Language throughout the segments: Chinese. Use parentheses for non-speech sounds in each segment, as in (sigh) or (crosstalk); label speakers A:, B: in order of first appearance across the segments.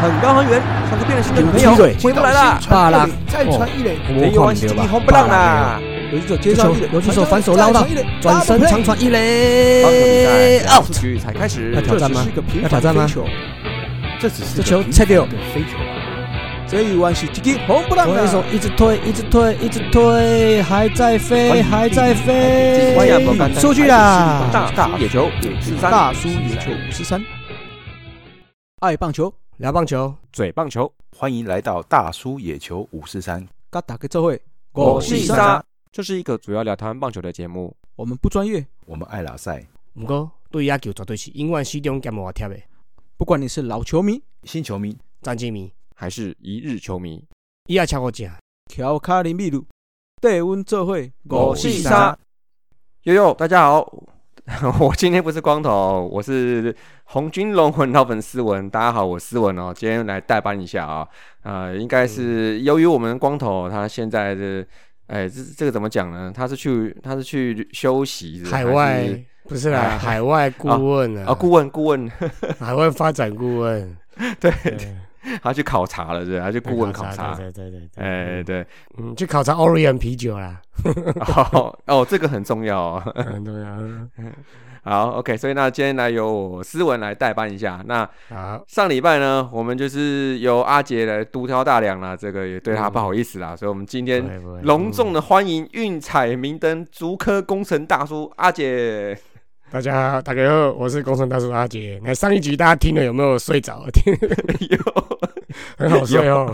A: 很高很远，像是变了心的女朋友
B: 有
A: 回不来了。
B: 巴拉
C: 再传一垒，
A: 没有关系，红不让啦。
C: 游击手接
B: 接球游击手反手捞到转身长传一
A: 棒球比
B: 垒
A: 赛两
B: ，out
A: 才开始
B: 要，挑战吗要挑战吗
C: 这只是
B: 这球切掉！
C: 这一弯是几个红不让
B: 左一手
C: 啊！
B: 一直推，一直推，一直推，还在飞，还在飞出去啦！
A: 大叔野球五四三，
C: 大叔野球五十三，爱棒球，
B: 聊棒球，
A: 嘴棒球，
D: 欢迎来到大叔野球五四三，
C: 嘎打个这会，
A: 我是
C: 是沙
A: 沙，这是一个主要聊台湾棒球的节目。
C: 我们不专业，
D: 我们爱拉赛，
B: 不过对野球绝对是永远始终兼无贴的
C: 不管你是老球迷、
D: 新球迷。
B: 战绩迷，
A: 还是一日球迷，
B: 伊也超过正。
C: 乔卡林秘鲁，带阮做会，
A: 我是沙。悠悠，大家好，(laughs) 我今天不是光头，我是红军龙魂老粉斯文。大家好，我斯文哦，今天来代班一下啊。呃，应该是由于我们光头他现在的，哎，这这个怎么讲呢？他是去他是去休息
B: 海外不是啦，(laughs) 海外顾问啊，
A: 啊，顾问顾问，(laughs)
B: 海外发展顾问，(laughs)
A: 对，
B: 对
A: 他去考察了，对？他去顾问考察。
B: 对对对对，
A: 哎，对，
B: 嗯，去考察 Orion 啤酒啦，
A: 哦哦，这个很重要哦。
B: 很重要。
A: 好，OK，所以那今天来由我思文来代班一下。那
B: 好，
A: 上礼拜呢，我们就是由阿杰来独挑大梁啦，这个也对他
B: 嗯
A: 不好意思啦，所以我们今天隆重的欢迎运彩明灯竹科工程大叔阿杰。
B: 大家好，大家好，我是工程大叔阿杰。那上一集大家听了有没有睡着？听 (laughs)
A: 有 (laughs)
B: 很好睡哦，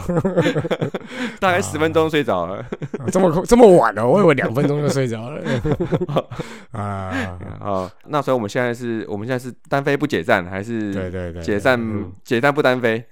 A: 大概十分钟睡着了。
B: 这么这么晚了，我以为两分钟就睡着了。(laughs) 啊，
A: 哦，那所以我们现在是我们现在是单飞不解散，还是
B: 对对对，
A: 解散
B: 嗯
A: 解散不单飞？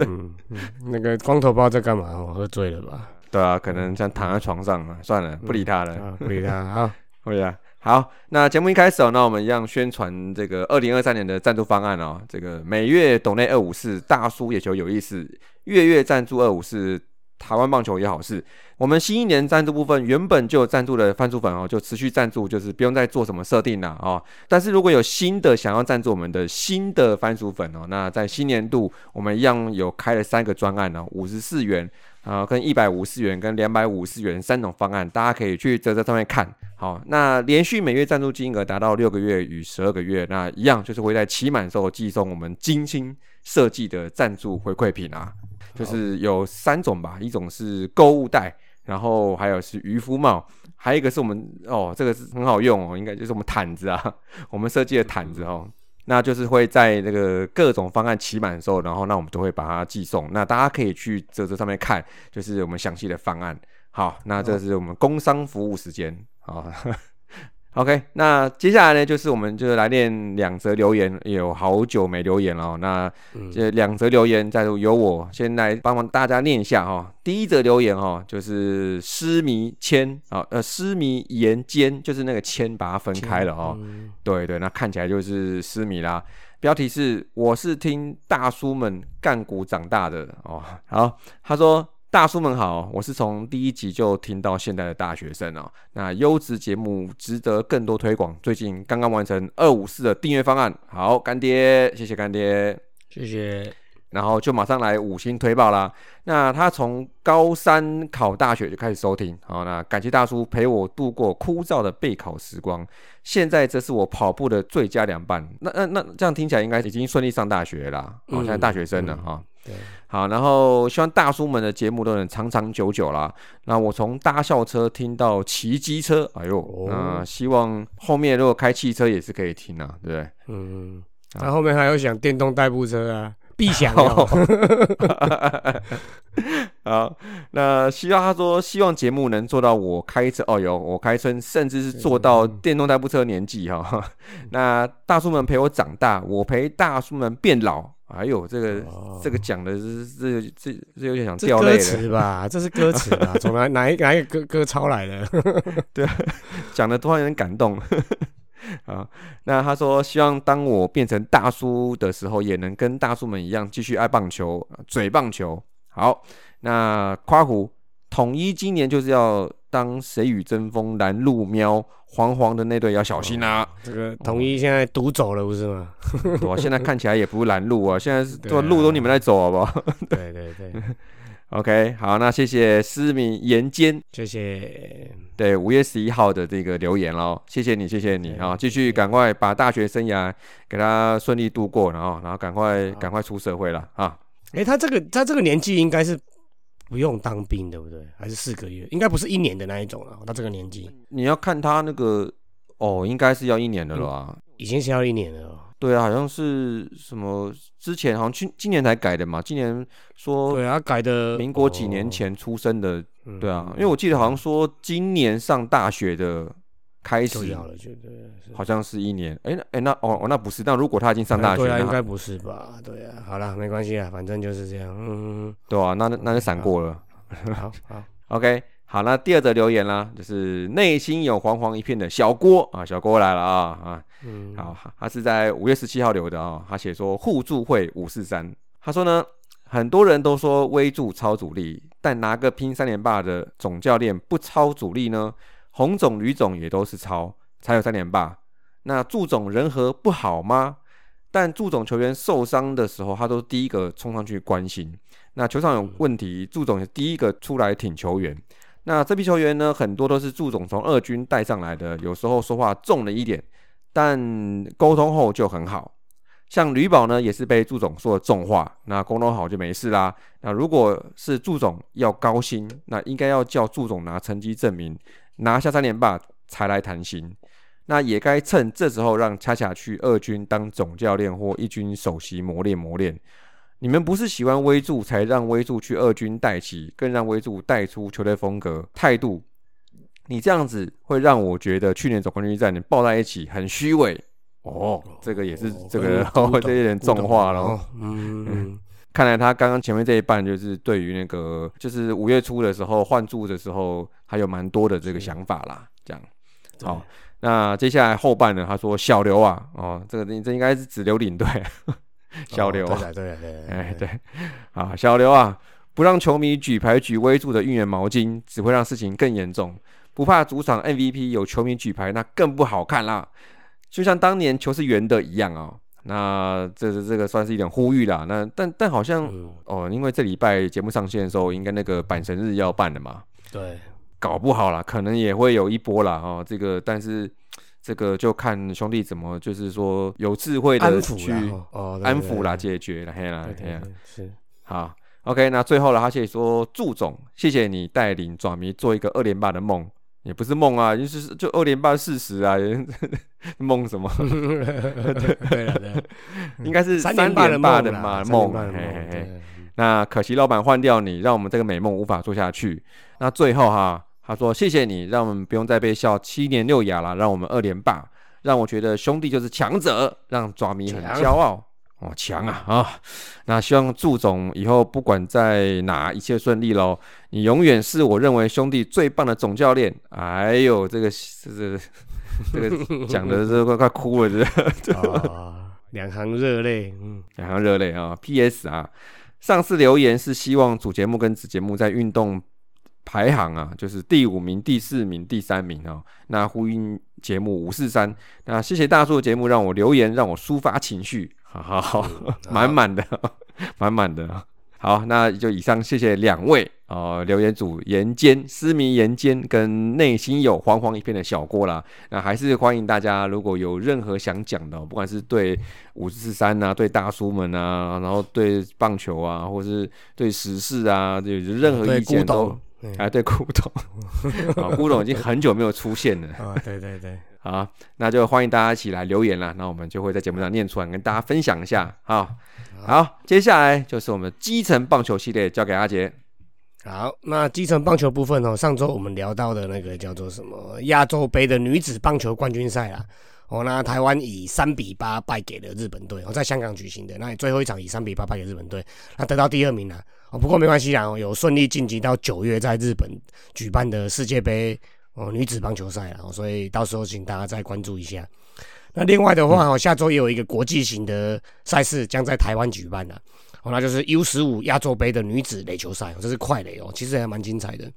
B: 嗯，嗯那个光头包在干嘛我，喝醉了吧？
A: 对啊，可能像躺在床上啊，算了，不理他了。
B: 啊，不理他啊。(laughs)
A: 会啊，好，那节目一开始哦，那我们一样宣传这个二零二三年的赞助方案哦。这个每月抖内二五四，大叔野球有意思，月月赞助二五四，台湾棒球也好事。我们新一年赞助部分原本就有赞助的番薯粉哦，就持续赞助，就是不用再做什么设定了哦。但是如果有新的想要赞助我们的新的番薯粉哦，那在新年度我们一样有开了三个专案哦，五十四元。啊，跟一百五十元跟两百五十元三种方案，大家可以去泽泽上面看。好，那连续每月赞助金额达到六个月与十二个月，那一样就是会在期满时候寄送我们精心设计的赞助回馈品啊，就是有三种吧，一种是购物袋，然后还有是渔夫帽，还有一个是我们哦，这个是很好用哦，应该就是我们毯子啊，我们设计的毯子哦。那就是会在那个各种方案期满的时候，然后那我们就会把它寄送。那大家可以去这这上面看，就是我们详细的方案。好，那这是我们工商服务时间。好，(laughs) OK，那接下来呢，就是我们就是来念两则留言，有好久没留言了哦。那
B: 嗯
A: 这两则留言，再由我先来帮忙大家念一下哈、第一则留言哈、就是诗迷谦啊，呃，诗迷言间，就是那个谦把它分开了哦。
B: 嗯
A: 对对，那看起来就是失迷啦。标题是“我是听大叔们干股长大的”哦。好，他说：“大叔们好，我是从第一集就听到现在的大学生哦。那优质节目值得更多推广。最近刚刚完成二五四的订阅方案，好，干爹，谢谢干爹。
B: 谢谢。
A: 然后就马上来五星推爆啦。那他从高三考大学就开始收听，好，那感谢大叔陪我度过枯燥的备考时光。现在这是我跑步的最佳良伴。那那那这样听起来应该已经顺利上大学了啦，哦，现在大学生了
B: 嗯
A: 哈。
B: 对，
A: 好，然后希望大叔们的节目都能长长久久啦。那我从搭校车听到骑机车，哎呦，
B: 哦
A: 那希望后面如果开汽车也是可以听啊，对不对？
B: 嗯，那后面还有想电动代步车啊，(laughs) 必想哦。(laughs)
A: 好，那希望他说，希望节目能做到我开车哦，有我开车，甚至是做到电动代步车年纪哈、(laughs) 那大叔们陪我长大，我陪大叔们变老。哎呦，这个、
B: 哦
A: 这个讲的是这这这有点想掉泪了，
B: 词吧，这是歌词啊？从哪哪一哪一个歌歌抄来的？(laughs)
A: 对讲的突然有点感动。(laughs) 啊，那他说希望当我变成大叔的时候，也能跟大叔们一样继续爱棒球、嘴棒球。好，那夸胡统一今年就是要当谁与争锋拦路喵黄黄的那队要小心啊！
B: 这个统一现在独走了，不是吗？
A: 对吧？(laughs) 现在看起来也不是拦路啊，现在是
B: 对啊
A: 路都你们在走，好不好
B: 对对对？(laughs)
A: OK，好，那谢谢思明言间
B: 谢谢。
A: 对五月十一号的这个留言喽，谢谢你，谢谢你啊！继续赶快把大学生涯给他顺利度过，然后然后赶快赶快出社会了啊！
B: 哎，他这个他这个年纪应该是不用当兵，对不对？还是四个月？应该不是一年的那一种了。他这个年纪
A: 你要看他那个哦，应该是要一年的了吧。
B: 已经是要一年了哦。
A: 对啊，好像是什么之前好像去今年才改的嘛，今年说
B: 对啊，改的
A: 民国几年前出生的，
B: 哦，
A: 对啊，因为我记得好像说今年上大学的开始
B: 就要了，
A: 好像是一年，哎那哎那哦哦那不是，那如果他已经上大学，
B: 对啊，应该不是吧？对啊，好了，没关系啊，反正就是这样。嗯，
A: 对啊，那那那就闪过了。
B: 好，(laughs)
A: OK，好，那第二则留言啦，就是内心有黄黄一片的小郭啊，小郭来了啊啊，
B: 嗯，
A: 好，他是在五月十七号留的啊、他写说互助会五四三，他说呢，很多人都说微助超主力，但拿个拼三连霸的总教练不超主力呢？红总、吕总也都是超，才有三连霸。那祝总人和不好吗？但祝总球员受伤的时候，他都第一个冲上去关心。那球场有问题，祝总也第一个出来挺球员。那这批球员呢，很多都是祝总从二军带上来的，有时候说话重了一点，但沟通后就很好。像吕宝呢，也是被祝总说的重话，那沟通好就没事啦。那如果是祝总要高薪，那应该要叫祝总拿成绩证明，拿下三连霸才来谈薪。那也该趁这时候让恰恰去二军当总教练或一军首席磨练磨练。你们不是喜欢威助才让威助去二军带起，更让威助带出球队风格态度。你这样子会让我觉得去年总冠军战你抱在一起很虚伪哦。这个也是这个哦，(laughs) 这有点重话了。
B: 哦。嗯嗯，
A: 看来他刚刚前面这一半就是对于那个就是五月初的时候换注的时候还有蛮多的这个想法啦。这样
B: 对
A: 好，那接下来后半呢？他说小刘啊，哦，这个这应该是指刘领队，(laughs) 小刘啊，
B: 哦对了对对，
A: 哎，对，啊，小刘啊，不让球迷举牌举威助的应援毛巾，只会让事情更严重。不怕主场 MVP 有球迷举牌，那更不好看啦。就像当年球是圆的一样啊、那这是这个算是一点呼吁啦。那但但好像
B: 嗯，
A: 哦，因为这礼拜节目上线的时候，应该那个阪神日要办了嘛，
B: 对，
A: 搞不好啦，可能也会有一波啦哦。这个但是这个就看兄弟怎么就是说有智慧的去
B: 哦
A: 安抚啦，解决啦，嘿啦，嘿啦。
B: 是，
A: 好，OK，那最后了，他写说，祝总，谢谢你带领爪迷做一个二连霸的梦，也不是梦啊，就是就二连霸事实啊，(laughs) 梦什么？(laughs)
B: 对对了对，
A: 应该是
B: 三
A: 连
B: 霸的
A: 嘛梦那可惜老板换掉你，让我们这个美梦无法做下去。那最后哈，他说谢谢你，让我们不用再被笑七年六亚了，让我们二连霸，让我觉得兄弟就是强者，让爪迷很
B: 强
A: 骄傲。哦，强啊啊！那希望祝总以后不管在哪一切顺利喽。你永远是我认为兄弟最棒的总教练。哎呦，这个这个这个讲的这快快哭了，这
B: 啊，两行热泪，嗯，
A: 两行热泪啊。P.S. 啊，上次留言是希望主节目跟子节目在运动排行啊，就是第五名、第四名、第三名啊。那呼应节目五四三，那谢谢大叔的节目让我留言，让我抒发情绪，好好 (laughs) 好，满满的，(laughs) 满满的。好，那就以上谢谢两位呃留言组言间、思迷言间跟内心有黄黄一片的小郭啦。那还是欢迎大家，如果有任何想讲的哦，不管是对五四三啊、对大叔们啊，然后对棒球啊，或是对时事啊，有任何
B: 对
A: 意见都哎，对古董，(laughs) 啊，古董已经很久没有出现了。
B: 啊，对对对，
A: 好，那就欢迎大家一起来留言啦。那我们就会在节目上念出来，跟大家分享一下。好，好，接下来就是我们基层棒球系列，交给阿杰。
B: 好，那基层棒球部分哦，上周我们聊到的那个叫做什么亚洲杯的女子棒球冠军赛啦。哦，那台湾以三比八败给了日本队，哦，在香港举行的，那最后一场以三比八败给日本队，那得到第二名啦。哦，不过没关系啦，哦，有顺利晋级到九月在日本举办的世界杯哦女子棒球赛了，哦，所以到时候请大家再关注一下。那另外的话，哦，下周也有一个国际型的赛事将在台湾举办了。哦，那就是 U 十五亚洲杯的女子垒球赛，这是快垒哦，其实还蛮精彩的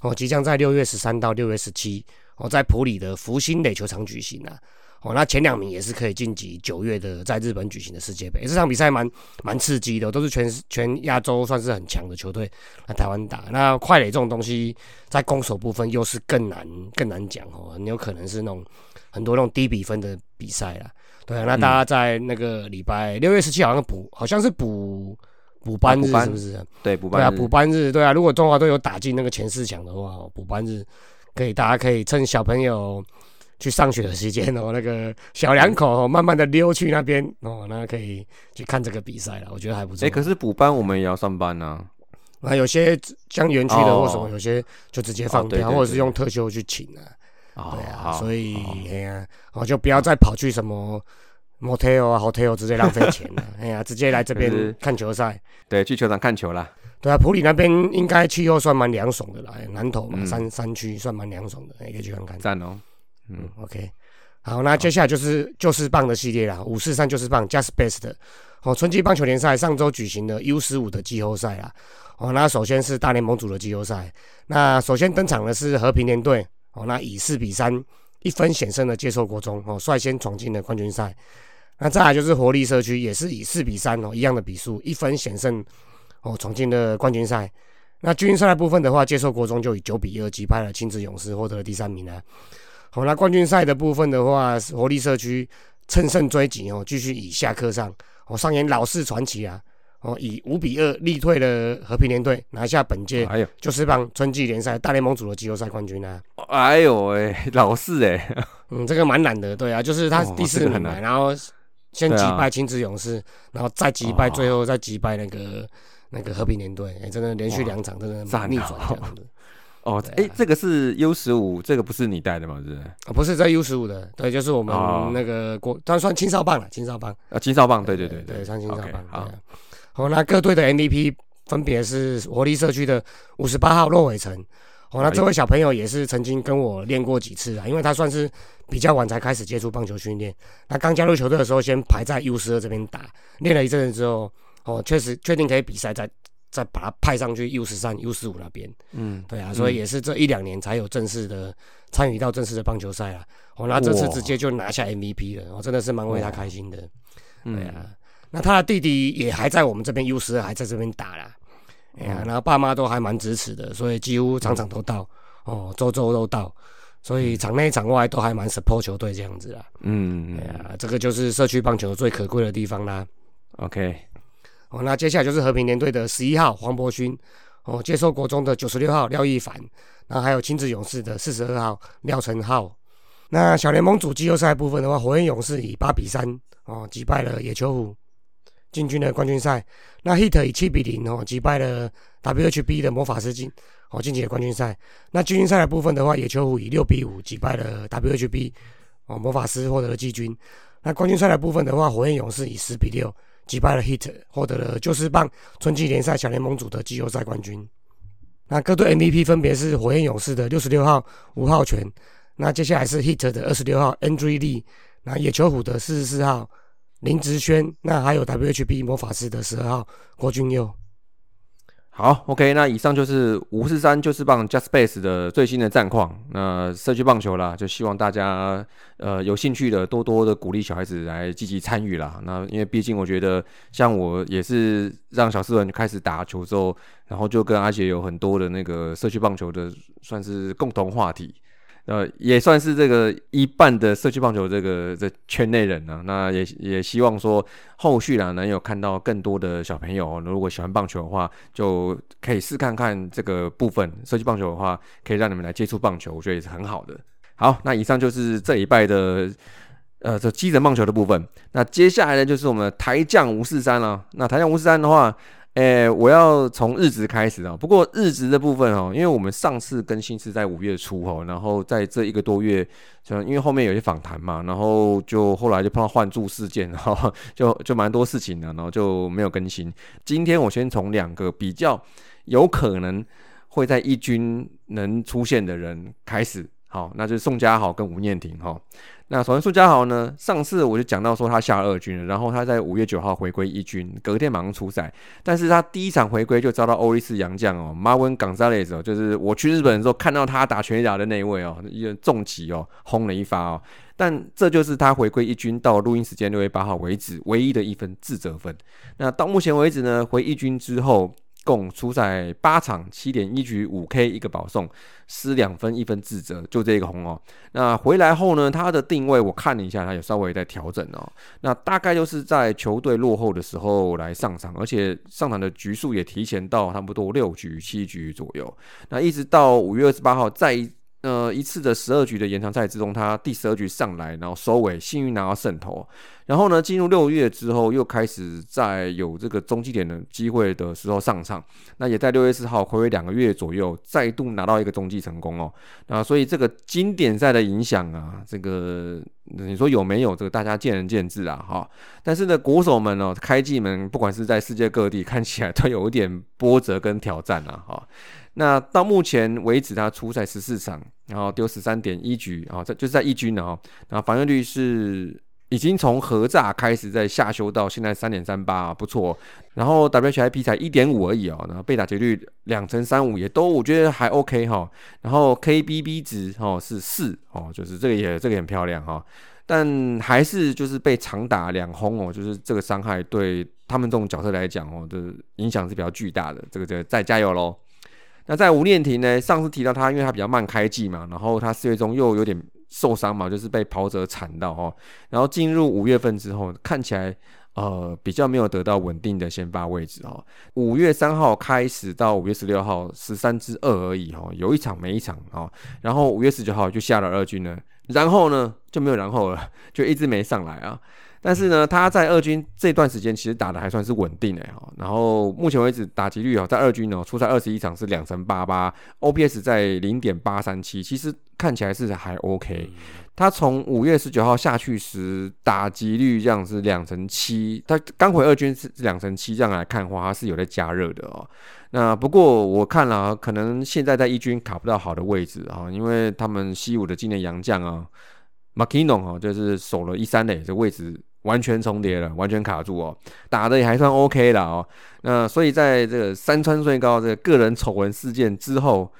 B: 哦，即将在六月十三到六月十七哦，在普里的福星垒球场举行啊。哦，那前两名也是可以晋级九月的在日本举行的世界杯，这场比赛蛮蛮刺激的，都是全全亚洲算是很强的球队来台湾打。那快垒这种东西，在攻守部分又是更难更难讲哦，很有可能是那种很多那种低比分的比赛啦。对啊，那大家在那个礼拜六月十七好像补，好像是补补班日是不是？
A: 对，补
B: 对啊，
A: 班日
B: 补班日对啊，如果中华队有打进那个前四强的话，哦补班日可以大家可以趁小朋友。去上学的时间哦，那个小两口哦慢慢的溜去那边哦，那可以去看这个比赛了，我觉得还不错。
A: 哎，可是补班我们也要上班呢。
B: 啊，有些像园区的
A: 哦
B: 或什么，有些就直接放
A: 掉，
B: 或者是用特休去请啊。
A: 哦
B: 对啊，所以
A: 好
B: 哎呀，我就不要再跑去什么 motel 啊、hotel 直接浪费钱了。(laughs) 哎呀，直接来这边看球赛。
A: 对，去球场看球啦。
B: 对啊，普里那边应该气候算蛮凉爽的啦，哎南投嘛，
A: 嗯
B: 山山区算蛮凉爽的，哎可以去看看。
A: 赞哦。
B: 嗯，OK，好，那接下来就是就是棒的系列啦，五四三就是棒，Just Best。哦，春季棒球联赛上周举行的 U 十五的季后赛啦。哦，那首先是大联盟组的季后赛，那首先登场的是和平联队。哦，那以四比三一分险胜的接受国中，哦，率先闯进了冠军赛。那再来就是活力社区，也是以四比三哦一样的比数一分险胜，哦闯进了冠军赛。那军赛的部分的话，接受国中就以九比二击败了亲子勇士，获得了第三名呢。好，那冠军赛的部分的话，活力社区乘胜追击哦，继续以下克上哦上演老式传奇啊哦，以五比二力退了和平联队，拿下本届
A: 哎呦，
B: 就是棒春季联赛大联盟组的季后赛冠军啊。
A: 哎呦喂，老式哎，(laughs)
B: 嗯，这个蛮难的，对啊，就是他
A: 哦
B: 第四名然后先击败青子勇士，然后再击败，
A: 哦
B: 最后再击败那个那个和平联队，哎，真的连续两场真的
A: 赞
B: 逆转
A: 哦
B: 这样子。
A: 哦，哎，这个是 U 十五，这个不是你带的吗？是不是？
B: 哦，不是在 U 十五的，对，就是我们
A: 哦
B: 那个国，当然算青少棒了，青少棒。
A: 啊，青少棒，对对
B: 对
A: 对
B: 算青少棒。
A: 好
B: 那各队的 MVP 分别是活力社区的五十八号骆伟成。哦，那这位小朋友也是曾经跟我练过几次啊，因为他算是比较晚才开始接触棒球训练。他刚加入球队的时候，先排在 U 十二这边打，练了一阵子之后，哦，确实确定可以比赛，再再把他派上去 U 十三、U 十五那边。
A: 嗯，
B: 对啊，所以也是这一两年才有正式的参与到正式的棒球赛啊。哦，那这次直接就拿下 MVP 了，我、真的是蛮为他开心的。
A: 嗯
B: 对啊，那他的弟弟也还在我们这边 U 十二还在这边打啦。哎呀，然后爸妈都还蛮支持的，所以几乎场场都到，哦，周周都到，所以场内场外都还蛮 support 球队这样子啦。
A: 嗯嗯
B: 哎呀，这个就是社区棒球最可贵的地方啦。
A: ，OK，
B: 哦，那接下来就是和平联队的十一号黄博勋，哦，接受国中的九十六号廖一凡，然后还有亲子勇士的四十二号廖成浩。那小联盟组季后赛部分的话，火焰勇士以八比三哦击败了野球虎，进军了冠军赛。那 Hit 以七比零哦击败了 WHB 的魔法师进哦晋级了冠军赛。那季军赛的部分的话，野球虎以六比五击败了 WHB 哦魔法师获得了季军。那冠军赛的部分的话，火焰勇士以十比六击败了 Hit，获得了就是棒春季联赛小联盟组的季后赛冠军。那各队 MVP 分别是火焰勇士的六十六号吴浩全，那接下来是 Hit 的二十六号 Andrew Lee，那野球虎的四十四号林志轩，那还有 WHB 魔法师的十二号郭俊佑。
A: 好，OK，那以上就是五四三就是棒 Just Base 的最新的战况。那社区棒球啦，就希望大家呃有兴趣的多多的鼓励小孩子来积极参与啦。那因为毕竟我觉得，像我也是让小四文开始打球之后，然后就跟阿杰有很多的那个社区棒球的算是共同话题。呃，也算是这个一半的社区棒球这个这圈内人呢、那也也希望说后续啦能有看到更多的小朋友，如果喜欢棒球的话，就可以试看看这个部分。社区棒球的话，可以让你们来接触棒球，我觉得也是很好的。好，那以上就是这一拜的呃这基层棒球的部分。那接下来呢，就是我们台将吴四三了。那台将吴四三的话，诶，我要从日职开始啊。不过日职的部分哦，因为我们上次更新是在五月初哦，然后在这一个多月，就因为后面有些访谈嘛，然后就后来就碰到换注事件，然 (laughs) 后就就蛮多事情的，然后就没有更新。今天我先从两个比较有可能会在一军能出现的人开始。好，那就是宋家豪跟吴念庭哈。那首先宋家豪呢，上次我就讲到说他下二军，然后他在五月九号回归一军，隔天马上出赛，但是他第一场回归就遭到欧力士洋将哦，马文冈萨雷斯哦，就是我去日本的时候看到他打全垒打的那一位哦，一重击哦，轰了一发哦，但这就是他回归一军到录音时间六月八号为止唯一的一分自责分。那到目前为止呢，回一军之后。共出赛八场，七点一局五 K 一个保送，失两分一分自责，就这个红哦。那回来后呢，他的定位我看了一下，他有稍微在调整哦。那大概就是在球队落后的时候来上场，而且上场的局数也提前到差不多六局七局左右。那一直到五月二十八号再。呃，一次的十二局的延长赛之中，他第十二局上来，然后收尾，幸运拿到胜投。然后呢，进入六月之后，又开始在有这个中继点的机会的时候上场。那也在六月四号回归两个月左右，再度拿到一个中继成功哦。那所以这个经典赛的影响啊，这个你说有没有？这个大家见仁见智啊，哈。但是呢，国手们哦，开季们，不管是在世界各地，看起来都有一点波折跟挑战啊，哈。那到目前为止，他出赛十四场，然后丢十三点一局，啊，这就是在一军了哦。然后防御率是已经从合炸开始在下修到现在三点三八，不错。然后 WHIP 才一点五而已哦，然后被打劫率两成三五也都我觉得还 OK 哈。然后 KBB 值哦是四哦，就是这个也这个很漂亮哈。但还是就是被长打两轰哦，就是这个伤害对他们这种角色来讲哦的影响是比较巨大的。这个这个再加油喽！那在吴念庭呢？上次提到他，因为他比较慢开季嘛，然后他四月中又有点受伤嘛，就是被跑者铲到哦。然后进入五月份之后，看起来呃比较没有得到稳定的先发位置哦。五月三号开始到五月十六号，十三支二而已哦，有一场没一场哦。然后五月十九号就下了二军了，然后呢就没有然后了，就一直没上来啊。但是呢，他在二军这段时间其实打的还算是稳定的哈。然后目前为止打击率哦，在二军哦，出赛二十一场是两成八八，OPS 在零点八三七，其实看起来是还 OK。他从五月十九号下去时打击率这样是两成七，他刚回二军是两成七，这样来看的话，他是有在加热的哦。那不过我看了，可能现在在一军卡不到好的位置啊，因为他们西武的今年洋将啊，Makino 哈，就是守了一三垒这位置。完全重叠了，完全卡住哦，打的也还算 OK 了哦。那所以在这个山川最高这个个人丑闻事件之后，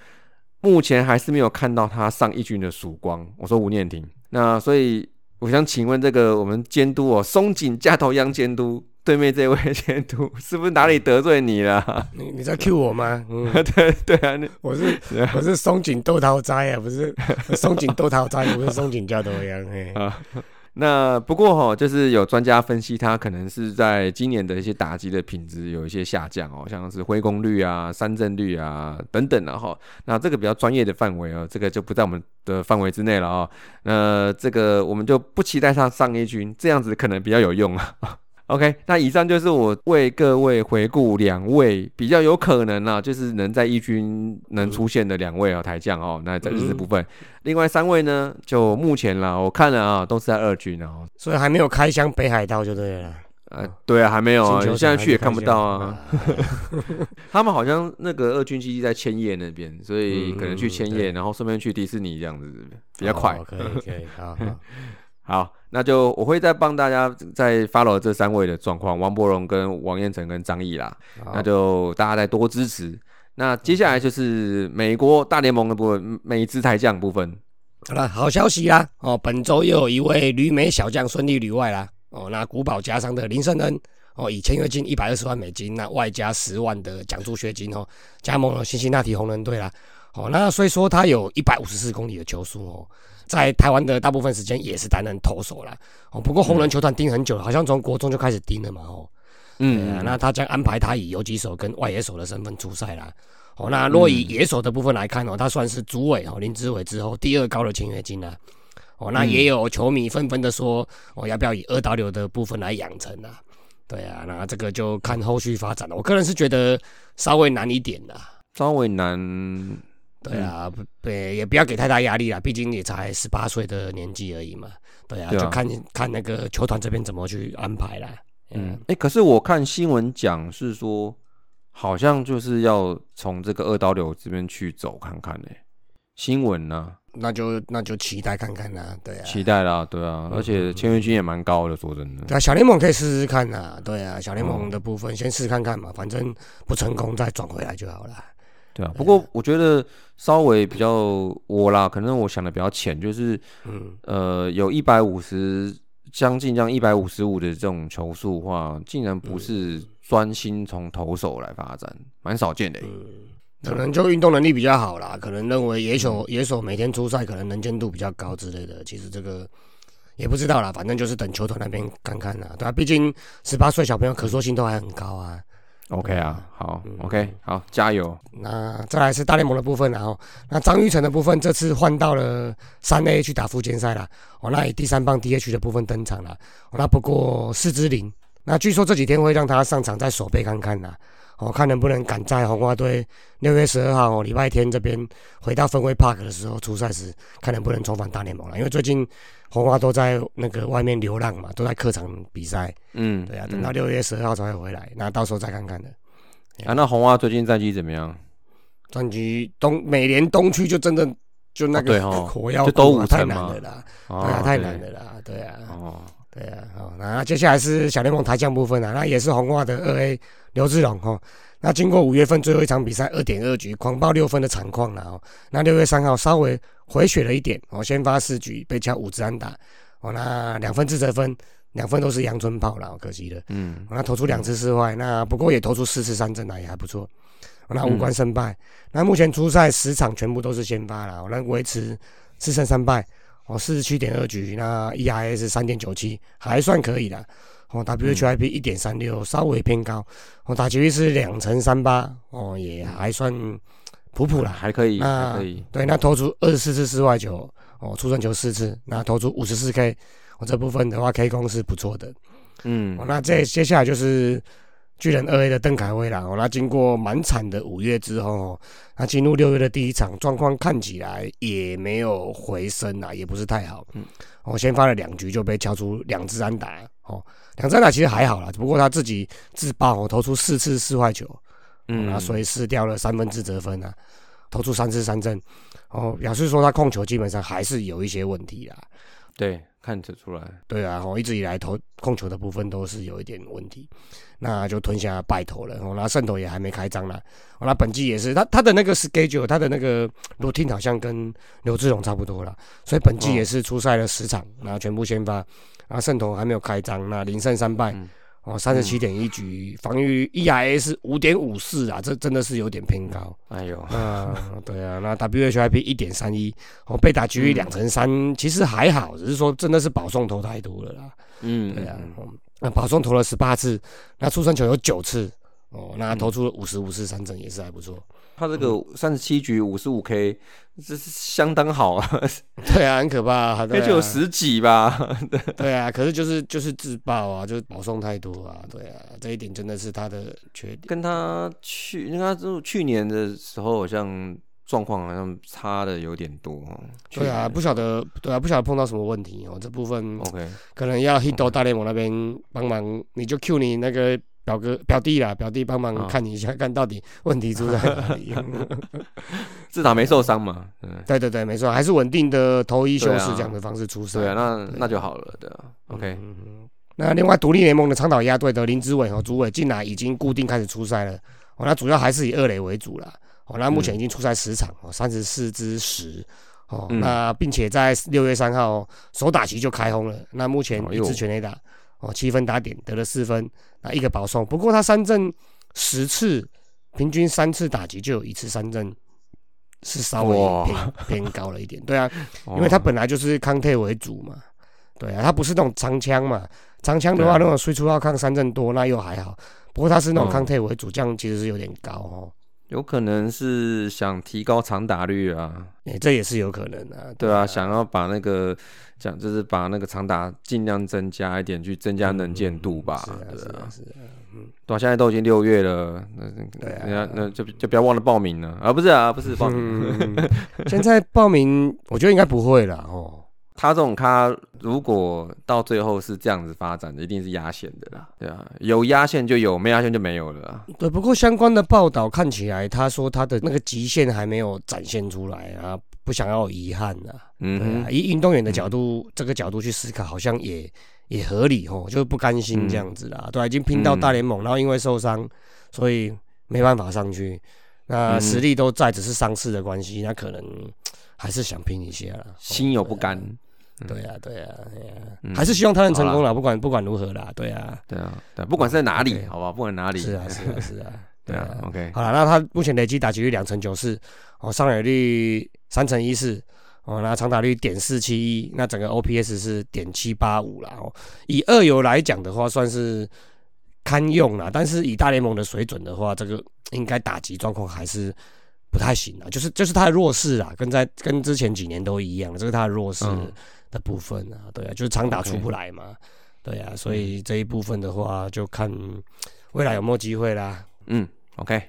A: 目前还是没有看到他上一军的曙光。我说吴念婷，那所以我想请问这个我们监督哦，松井架头央监督对面这位监督是不是哪里得罪你了？
B: 你你在 Q 我吗？(laughs)
A: 对对啊，
B: 我是我是松井豆桃斋啊，不是松井豆桃斋，不是松井加头央嘿。(laughs)
A: 那不过哈，就是有专家分析，它可能是在今年的一些打击的品质有一些下降哦，像是挥功率啊、三振率啊等等的哈。那这个比较专业的范围哦，这个就不在我们的范围之内了啊。那这个我们就不期待它上一军，这样子可能比较有用啊。OK，那以上就是我为各位回顾两位比较有可能啊，就是能在一军能出现的两位啊台将哦。那在日职部分，另外三位呢，就目前啦，我看了啊，都是在二军哦，
B: 所以还没有开箱北海道就对了。
A: 呃，对啊，还没有啊，现在去也看不到啊。(laughs) (laughs) 他们好像那个二军基地在千叶那边，所以可能去千叶，然后顺便去迪士尼这样子比较快。
B: 可以可以，好。(laughs)
A: 好，那就我会再帮大家再 follow 这三位的状况，王柏荣跟王彦成跟张毅啦，那就大家再多支持。那接下来就是美国大联盟的部分，美姿台将部分。
B: 好了，好消息啦！哦，本周又有一位旅美小将顺利旅外啦。哦，那古堡加上的林胜恩，哦，以签约金一百二十万美金，那外加十万的奖助学金哦，加盟了辛辛那提红人队啦。哦，那所以说他有一百五十四公里的球速哦。在台湾的大部分时间也是担任投手啦。哦。不过红人球团盯很久了，好像从国中就开始盯了嘛哦。嗯，那他将安排他以游击手跟外野手的身份出赛啦。哦，那若以野手的部分来看哦，他算是主委哦林志伟之后第二高的签约金啦。哦，那也有球迷纷纷的说，哦要不要以二刀流的部分来养成啊？对啊，那这个就看后续发展了。我个人是觉得稍微难一点的，
A: 稍微难。
B: 对啊，不，对，也不要给太大压力啦，毕竟也才十八岁的年纪而已嘛。对啊，就看看那个球团这边怎么去安排啦。
A: 嗯，哎，可是我看新闻讲是说，好像就是要从这个二刀流这边去走看看呢。新闻呢？
B: 那就那就期待看看啦，对啊，
A: 期待啦，对啊，而且签约金也蛮高的，说真的。
B: 对啊，小联盟可以试试看呐，对啊，小联盟的部分先试看看嘛，反正不成功再转回来就好了。
A: 对啊，不过我觉得稍微比较我啦，可能我想的比较浅，就是
B: 嗯，
A: 呃，有一百五十将近这样一百五十五的这种球速的话，竟然不是专心从投手来发展，蛮少见的欸。
B: 可能就运动能力比较好啦，可能认为野手野手每天出赛可能能见度比较高之类的，其实这个也不知道啦，反正就是等球团那边看看啦，对啊，毕竟十八岁小朋友可塑性都还很高啊。
A: OK 啊，好，OK，好，加油。
B: 那再来是大联盟的部分然后那张玉成的部分这次换到了三 A 去打附件赛了，哦，那以第三棒 DH 的部分登场了，哦，那不过四支零，那据说这几天会让他上场在守备看看啦，哦，看能不能赶在红花队六月十二号哦礼拜天这边回到分会 Park 的时候出赛时，看能不能重返大联盟了，因为最近红花都在那个外面流浪嘛，都在客场比赛，
A: 嗯，
B: 对啊，等到六月十二号才会回来，那到时候再看看的。
A: 啊，那红花最近战绩怎么样？
B: 战绩东美联东区就真的就那个 (laughs) 火药
A: 就都
B: 太难了啦，
A: 哦
B: 对啊，太难了啦，对啊，
A: 哦，
B: 对啊，好，那接下来是小联盟台将部分啊，那也是红袜的二 A 刘志荣哦，那经过五月份最后一场比赛二点二局狂爆六分的惨况了哦，那六月三号稍微回血了一点哦，先发四局被敲五支安打哦，那两分自责分，两分都是阳春炮了，哦可惜了。
A: 嗯，
B: 那投出两次失坏，那不过也投出四次三振啊，也还不错。那无关胜败，那目前出赛十场全部都是先发了，那维持四胜三败，哦，四十七点二局，那 ERA 是三点九七，还算可以的。哦，WHIP 一点三六，稍微偏高。哦，打击率是两成三八，哦，也还算普普啦。
A: 还可以，
B: 那
A: 还可以。
B: 对，那投出二十四次四外球，哦，出生球四次，那投出五十四 K，哦，这部分的话 K 攻是不错的。
A: 嗯
B: 哦，那这接下来就是巨人二 A 的邓凯威啦。哦，那经过蛮惨的五月之后，哦，那进入六月的第一场，状况看起来也没有回升啊，也不是太好。
A: 嗯，
B: 哦，先发了两局就被敲出两支安打，哦，两支安打其实还好啦，只不过他自己自爆，哦，投出四次四坏球，嗯，那所以失掉了三分自责分啊，投出三次三振，哦，表示说他控球基本上还是有一些问题啦。
A: 对，看得出来。
B: 对啊，我，一直以来投控球的部分都是有一点问题，那就吞下败投了。哦，那胜投也还没开张呢。哦，那本季也是，他他的那个 schedule，他的那个 routine 好像跟刘志荣差不多了，所以本季也是出赛了十场，然后全部先发，然后胜投还没有开张，那零胜三败。
A: 嗯
B: 哦，三十七点一局，防御 eia 是五点五四啊，这真的是有点偏高。
A: 哎呦，
B: 啊，对啊，那 WHIP 一点三一，哦，被打局率两成三，其实还好，只是说真的是保送投太多了啦。
A: 嗯，
B: 对啊那保送投了十八次，那出生球有九次，哦，那投出了五十五次三振，也是还不错。
A: 他这个三十七局五十五 K，这是相当好啊，(laughs)
B: 对啊，很可怕，(laughs) 啊
A: 那
B: 啊
A: 就有十几吧。(laughs)
B: 对啊，可是就是就是自爆啊，就是保送太多啊，对啊，这一点真的是他的缺点。
A: 跟他去，跟他就去年的时候，好像状况好像差的有点多哦。
B: 对啊，不晓得，对啊，不晓得碰到什么问题哦，这部分
A: OK，
B: 可能要 Hito 大联盟那边帮忙，你就 Q 你那个表哥表弟啦，表弟帮忙
A: 啊
B: 看你一下，(laughs) 看到底问题出在 (laughs) 哪里。
A: 至少没受伤嘛。嗯，
B: 对对对，没错，还是稳定的投一休四这样的方式出赛。
A: 对啊，那那就好了，对啊。OK，
B: 嗯那另外独立联盟的长岛鸭队的林志伟和朱伟进来已经固定开始出赛了，哦，那主要还是以二垒为主啦。哦，那目前已经出赛十场，哦，三十四支十。哦，
A: 嗯
B: 那并且在六月三号首打席就开轰了。那目前一支全垒打，哦，七分打点得了四分，那一个保送。不过他三振十次，平均三次打击就有一次三振，是稍微偏偏高了一点。对啊，
A: 哦
B: 因为他本来就是康泰为主嘛，对啊，他不是那种长枪嘛，长枪的话，
A: 对啊
B: 那种输出要抗三振多，那又还好。不过他是那种
A: 嗯
B: 康泰为主，这样其实是有点高哦，
A: 有可能是想提高长打率啊，
B: 诶、这也是有可能啊。
A: 对啊，想要把那个讲就是把那个长打尽量增加一点，去增加能见度吧
B: 是，啊，是
A: 对啊，，
B: 啊是啊，嗯，
A: 对啊，现在都已经六月了，那
B: 对啊
A: 那那就就不要忘了报名了啊，不是啊，不是报名，
B: 嗯，(laughs) 现在报名我觉得应该不会了哦。
A: 他这种咖如果到最后是这样子发展的，一定是压线的啦，对啊，有压线就有，没压线就没有了啊，
B: 对，不过相关的报道看起来，他说他的那个极限还没有展现出来啊，不想要有遗憾呐。
A: 嗯
B: 啊，
A: 哼，
B: 以运动员的角度，这个角度去思考，好像也也合理吼，就是不甘心这样子啦。对啊、已经拼到大联盟，然后因为受伤，所以没办法上去。那
A: 嗯。
B: 实力都在，只是伤势的关系，那可能还是想拼一些啦。
A: 心有不甘。
B: 对啊，对啊，对啊，
A: 嗯。
B: 还是希望他能成功
A: 好
B: 啦。不管不管如何啦，对啊，
A: 对啊，对，不管是在哪里，好吧，不管哪里，
B: 是啊，是啊，(laughs) 是啊，
A: 对啊，OK，
B: 好了，那他目前累计打击率两成九四，哦，上垒率三成一四，哦，那长打率点四七一，那整个 OPS 是点七八五啦。哦，以二游来讲的话，算是堪用啦，但是以大联盟的水准的话，这个应该打击状况还是不太行啊，就是就是他的弱势啊，跟在跟之前几年都一样，这是他的弱势
A: 嗯
B: 的部分啊，对啊，就是长打出不来嘛，对啊，所以这一部分的话，就看未来有没有机会啦。
A: 嗯，OK，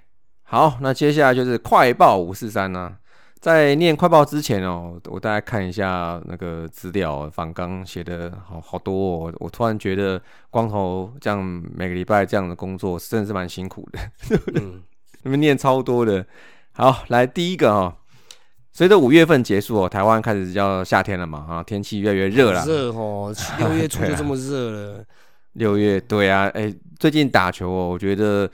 A: 好，那接下来就是快报五四三呢。在念快报之前哦，我大概看一下那个资料，反刚写的好好多哦。我突然觉得光头这样每个礼拜这样的工作真的是蛮辛苦的，
B: 嗯，(laughs)
A: 你们念超多的。好，来第一个哦，随着五月份结束哦，台湾开始要夏天了嘛，啊，天气越来越热了。
B: 热哦，六月初就 (laughs) 这么热了。
A: 六月，对啊，哎、最近打球哦，我觉得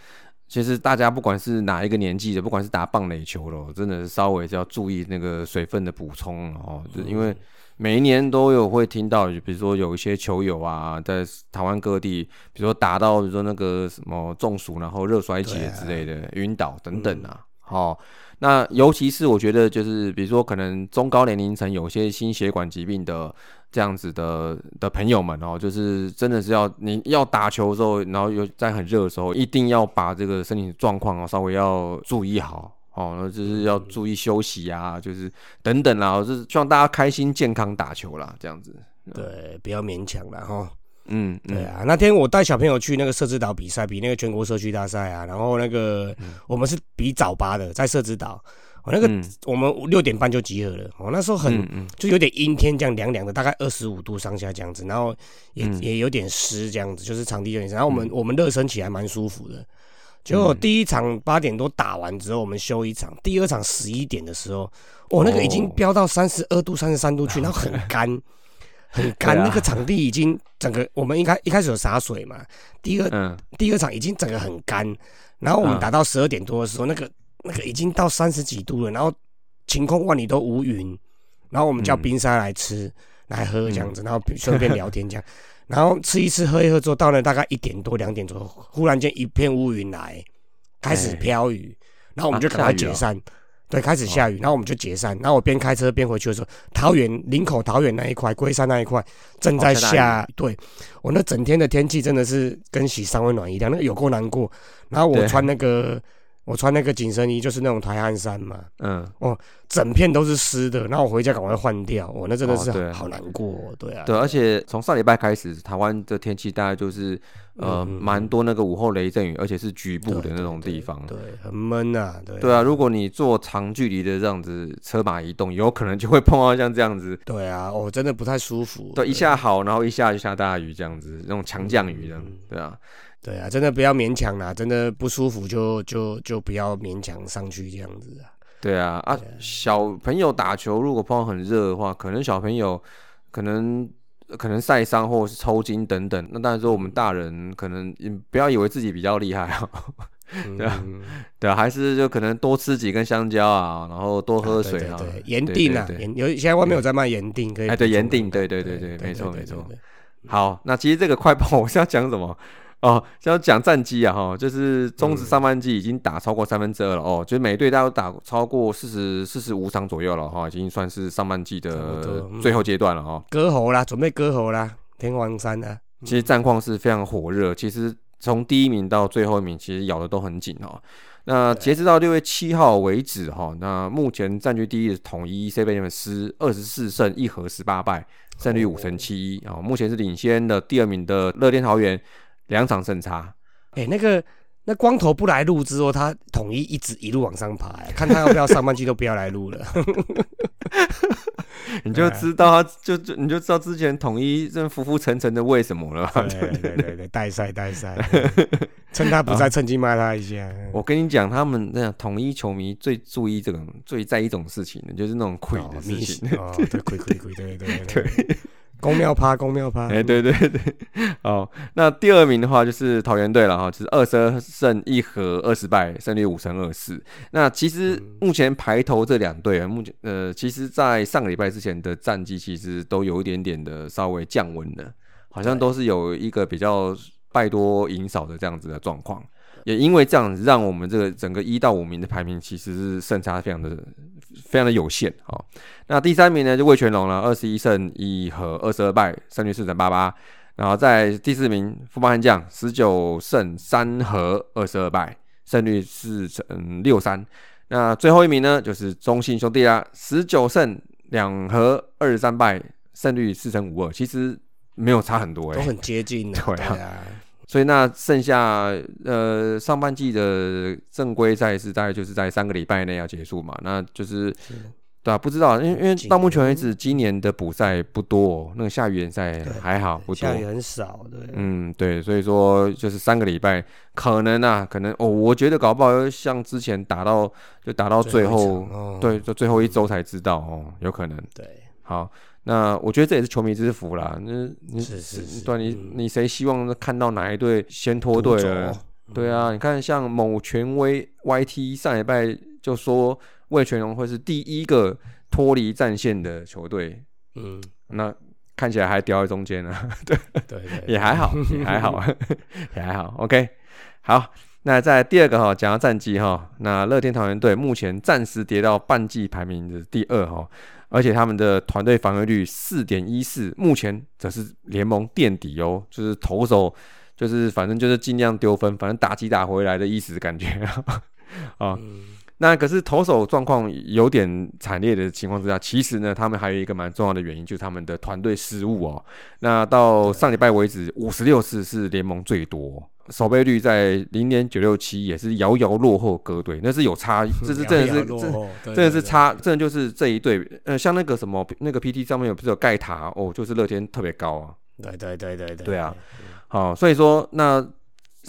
A: 其实大家不管是哪一个年纪的，不管是打棒垒球的哦，真的是稍微是要注意那个水分的补充哦，就因为每一年都有会听到，比如说有一些球友啊，在台湾各地，比如说打到比如说那个什么中暑，然后热衰竭之类的，晕倒等等啊，好、那尤其是我觉得就是比如说可能中高年龄层有些心血管疾病的这样子的的朋友们哦，就是真的是要你要打球的时候，然后又在很热的时候，一定要把这个身体状况哦稍微要注意好。哦，然后就是要注意休息啊，就是等等啦，就是希望大家开心健康打球啦，这样子。
B: 对，不要勉强了哈。
A: 嗯，嗯。
B: 对，啊，那天我带小朋友去那个社子岛比赛，比那个全国社区大赛啊，然后那个我们是比早八的，在社子岛，哦，那个
A: 嗯。
B: 我们六点半就集合了，哦，那时候很就有点阴天，这样凉凉的，大概二十五度上下这样子，然后也、
A: 嗯。
B: 也有点湿这样子，就是场地有点湿，然后我们、我们热身起来蛮舒服的。结果
A: 嗯
B: 第一场八点多打完之后，我们休一场，第二场十一点的时候，哦，那个已经
A: 哦
B: 飙到三十二度、三十三度去，(laughs) 然后很干，很 (laughs) 干，
A: 啊。
B: 那个场地已经整个，我们应该一开始有洒水嘛，第二
A: 嗯，
B: 第二场已经整个很干，然后我们
A: 嗯。
B: 打到十二点多的时候，那个那个已经到三十几度了，然后晴空万里都无云，然后我们叫
A: 嗯。
B: 冰沙来吃、来喝这样子，然后顺便聊天这样，(laughs) 然后吃一吃喝一喝之后，到了大概一点多两点左右，忽然间一片乌云来，开始
A: 哎。
B: 飘雨，然后我们就
A: 啊
B: 赶快解散。对，开始下雨，然后我们就解散。然后我边开车边回去的时候，桃园林口桃园那一块、龟山那一块正在
A: 下。
B: 对我那整天的天气真的是跟洗三温暖一样，那个有够难过。然后我穿那个我穿那个紧身衣，就是那种台汗衫嘛，
A: 嗯，哦
B: 整片都是湿的。然后我回家赶快换掉，我那真的是
A: 哦
B: 好难过哦。对啊，
A: 对，而且从上礼拜开始，台湾的天气大概就是呃蛮多那个午后雷阵雨，而且是局部的那种地方。
B: 对，很闷啊。对
A: 对啊，如果你坐长距离的这样子车马移动，有可能就会碰到像这样子，
B: 对啊，我真的不太舒服。
A: 对，一下好，然后一下就下大雨这样子，那种强降雨这样
B: 嗯，
A: 对啊，
B: 对啊，真的不要勉强啦，真的不舒服就就就不要勉强上去这样子啊。
A: 对啊，啊，小朋友打球如果碰到很热的话，可能小朋友可能可能晒伤或者是抽筋等等。那当然说我们大人可能也不要以为自己比较厉害 (laughs) 啊，对啊
B: 嗯
A: 对啊，还是就可能多吃几根香蕉啊，然后多喝水啊
B: 对盐锭啊，有现在外面有在卖盐定，可以
A: 哎对盐锭
B: 的
A: 对对对对没错没错。好，那其实这个快报我是要讲什么？哦，是要讲战绩啊，哈，就是中职
B: 嗯。
A: 上半季已经打超过三分之二了哦，就是每队大家都打超过四十四十五场左右了哈，已经算是上半季的最后阶段了哈。
B: 割喉啦，准备割喉啦，天王山啊，
A: 其实战况是非常火热，其实从第一名到最后一名，其实咬的都很紧哦。那截止到六月七号为止哈，那目前占据第一的统一 C 贝利斯二十四胜一和十八败，胜率五成七一啊，目前是领先的第二名的乐天桃园两场胜差。
B: 哎，那个那光头不来录之后，他统一一直一路往上爬，哎看他要不要上半季都不要来录了。(laughs)
A: 你就知道他就就你就知道之前统一这浮浮沉沉的为什么了吧。
B: 对对对对，代赛代赛。(laughs) 趁他不在，趁机骂他一下。
A: 我跟你讲，他们那样统一球迷最注意这种、最在意一种事情的，就是那种亏的事情。
B: 哦，对，亏亏亏，对对对对。(laughs) 公庙趴，(laughs) 公庙趴。
A: 哎，对对对。哦，那第二名的话就是桃园队了哈，就是二十二胜一和二十败，胜率五成二四。那其实目前排头这两队啊，目前呃，其实在上个礼拜之前的战绩其实都有一点点的稍微降温的，好像都是有一个比较败多赢少的这样子的状况。也因为这样子，让我们这个整个一到五名的排名其实是胜差非常的非常的有限哦。那第三名呢就魏全龙了，二十一胜一和二十二败，胜率四成八八。然后在第四名富邦悍将，十九胜三和二十二败，胜率四成六三。那最后一名呢就是中信兄弟啦，十九胜两和二十三败，胜率四成五二。其实没有差很多哎，
B: 都很接近的。(laughs) 对啊。
A: 所以那剩下呃上半季的正规赛事大概就是在三个礼拜内要结束嘛，那就是对啊，不知道，因为因为到目前为止今年的补赛不多，那个下雨联赛还好不多，
B: 下雨很少，对，
A: 嗯对，所以说就是三个礼拜可能啊，可能哦，我觉得搞不好像之前打到就打到最后，对，就最后一周才知道哦，有可能，
B: 对，
A: 好。那我觉得这也是球迷之福啦。那你
B: 是是
A: 对，你你谁希望看到哪一队先脱队了？对啊，你看像某权威 YT 上礼拜就说魏全龙会是第一个脱离战线的球队。嗯，那看起来还掉在中间 (laughs) 呢。对
B: 对，
A: 也还好，(laughs) 也还好，(laughs) 也还好。OK，好，那在第二个哈，讲到战绩哈，那乐天桃园队目前暂时跌到半季排名的第二哈。而且他们的团队防御率四点一四，目前则是联盟垫底哦。就是投手，就是反正就是尽量丢分，反正打几打回来的意思感觉啊。(laughs) 那可是投手状况有点惨烈的情况之下，其实呢，他们还有一个蛮重要的原因，就是他们的团队失误哦。那到上礼拜为止，五十六次是联盟最多。守备率在零点九六七，也是遥遥落后各队，那是有差，(laughs) 这是真的是真真的是差，真的就是这一队，呃，像那个什么那个 PT 上面有不是有盖塔哦，就是乐天特别高啊，
B: 对对对对对，
A: 对啊，好，所以说那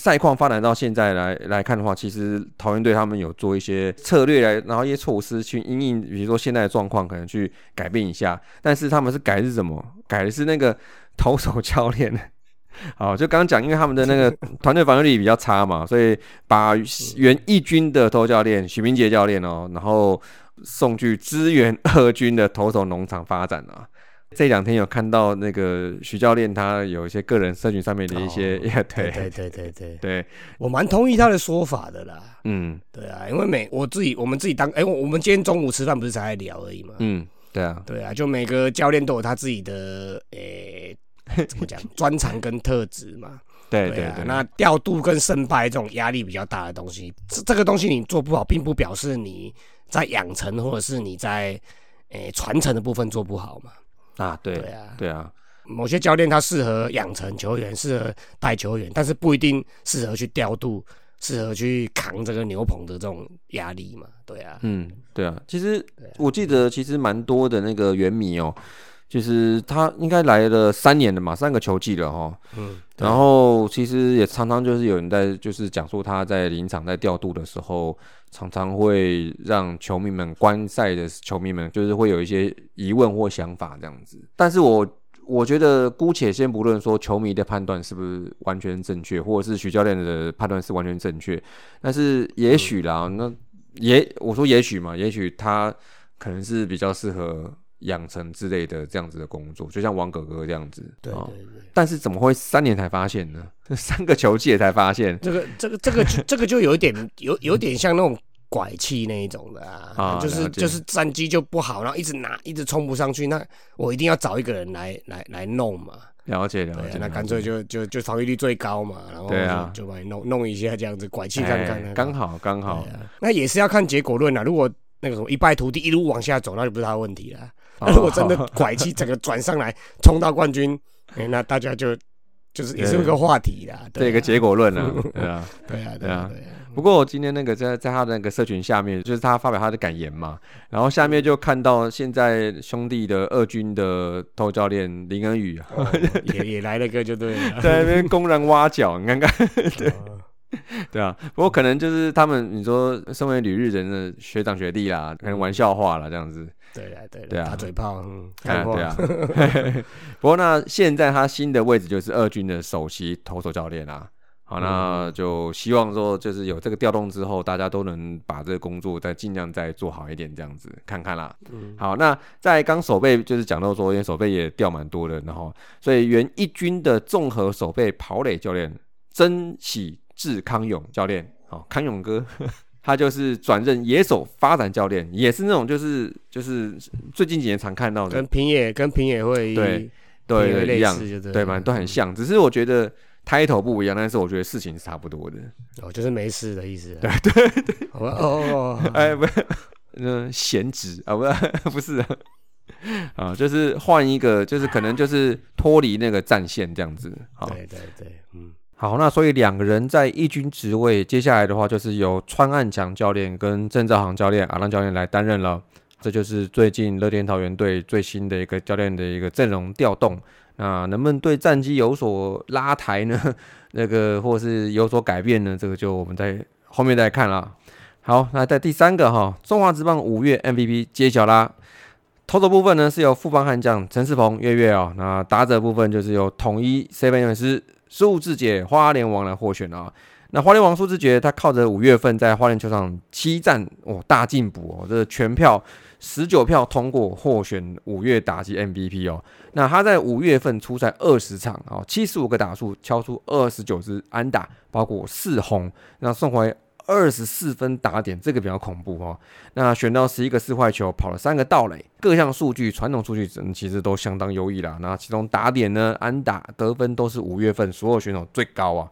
A: 赛况发展到现在来来看的话，其实桃园队他们有做一些策略来，然后一些措施去因应，比如说现在的状况可能去改变一下，但是他们是改的是什么？(laughs) 改的是那个投手教练。(laughs) 好，就刚刚讲，因为他们的那个团队防御力比较差嘛，所以把原一军的投教练许明杰教练哦，然后送去支援二军的投手农场发展啊。这两天有看到那个徐教练，他有一些个人社群上面的一些，(laughs)
B: 对对对对对
A: 对，
B: 我蛮同意他的说法的啦。嗯，对啊，因为每我自己，我们自己当，哎，我们今天中午吃饭不是才在聊而已嘛。
A: 嗯，对啊，
B: 对啊，就每个教练都有他自己的，诶。(laughs) 怎么讲？专长跟特质嘛，
A: 对对对。
B: 那调度跟胜败这种压力比较大的东西，这这个东西你做不好，并不表示你在养成或者是你在诶传承的部分做不好嘛。
A: 啊，对对啊，对啊。
B: 某些教练他适合养成球员，适合带球员，但是不一定适合去调度，适合去扛这个牛棚的这种压力嘛。对啊，
A: 嗯，对啊。其实我记得，其实蛮多的那个原迷哦。就是他应该来了三年了嘛，三个球季了哈。嗯。然后其实也常常就是有人在就是讲说他在临场在调度的时候，常常会让球迷们观赛的球迷们就是会有一些疑问或想法这样子。但是我我觉得姑且先不论说球迷的判断是不是完全正确，或者是徐教练的判断是完全正确，但是也许啦，那也我说也许嘛，也许他可能是比较适合。养成之类的这样子的工作，就像王哥哥这样子。
B: 对对对。
A: 但是怎么会三年才发现呢？(laughs) 三个球季才发现。
B: 这个这个这个这个就有一点有有点像那种拐气那一种的啊，(laughs) 就是就是战绩就不好，然后一直拿一直冲不上去，那我一定要找一个人来来来弄嘛。
A: 了解了解。
B: 那干脆就就就防御率最高嘛，然后就把你弄弄一下这样子拐气看看。
A: 刚好刚好。
B: 那也是要看结果论啊。如果那个什么一败涂地一路往下走，那就不是他的问题了。(laughs) 如果真的拐气整个转上来冲到冠军，(laughs) 那大家就就是也是一个话题啦，
A: 对一个结果论 (laughs) 啊，
B: 对啊，对啊，对啊。
A: 不过我今天那个在在他的那个社群下面，就是他发表他的感言嘛，然后下面就看到现在兄弟的二军的头教练林恩宇。
B: 也也来了个就对，
A: 在那边公然挖角，你看看，对 (laughs) 对啊，不过可能就是他们，你说身为旅日人的学长学弟啦，可能玩笑话啦这样子。
B: 对啊，对
A: 对啊
B: 打嘴炮，嗯，(laughs)
A: 啊，对啊。(laughs) 不过那现在他新的位置就是二军的首席投手教练啊。好，那就希望说，就是有这个调动之后，大家都能把这个工作再尽量再做好一点，这样子看看啦。
B: 嗯
A: 好，那在刚手背就是讲到说，因为手背也掉蛮多的，然后所以原一军的综合手背跑垒教练曾喜志康勇教练，好、康勇哥，(laughs) 他就是转任野手发展教练，也是那种就是就是最近几年常看到的
B: 跟，平野跟平野会
A: 对对，
B: 类
A: 一样
B: 似，对
A: 对嘛，都很像，只是我觉得 title 不一样，但是我觉得事情是差不多的。
B: 哦，就是没事的意思。对对对，哦 (laughs)
A: 哎，不是，嗯，闲职啊，不是，(laughs) 不是啊，啊，就是换一个，就是可能就是脱离那个战线这样子。好，
B: 对对对，嗯，
A: 好，那所以两个人在一军职位，接下来的话就是由川岸强教练跟郑兆航教练、阿浪教练来担任了。这就是最近乐天桃园队最新的一个教练的一个阵容调动。那能不能对战绩有所拉抬呢？(laughs) 那个或是有所改变呢？这个就我们在后面再看了。好，那在第三个哈，中华职棒五月 MVP 揭晓啦。投手部分呢是由富邦悍将陈世鹏、月月哦，那打者部分就是由统一 seven 勇士数字节花莲王来获选啊。那花莲王苏志杰他靠着五月份在花莲球场七战哦大进步哦，这全票十九票通过获选五月打击 MVP 哦。那他在五月份出赛二十场哦，七十五个打数，敲出二十九支安打，包括四红，那送回二十四分打点，这个比较恐怖哦。那选到十一个四坏球，跑了三个盗垒，各项数据传统数据其实都相当优异啦。那其中打点呢、安打、得分都是五月份所有选手最高啊。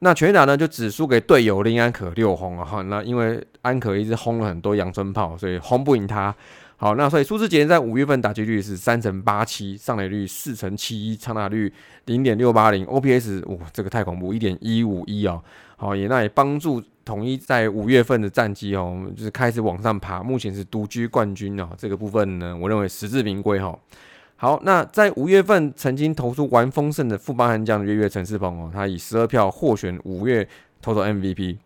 A: 那全打呢就只输给队友林安可六轰啊哈。那因为安可一直轰了很多阳春炮，所以轰不赢他。好，那所以苏志杰在五月份打击率是三成八七，上垒率四成七一，长打率零点六八零，OPS 哇，这个太恐怖，一点一五一哦。好，也那也帮助统一在五月份的战绩哦，就是开始往上爬，目前是独居冠军哦。这个部分呢，我认为实至名归哈、好，那在五月份曾经投出完丰盛的富邦悍将的月月陈世鹏哦，他以十二票获选五月投手 MVP。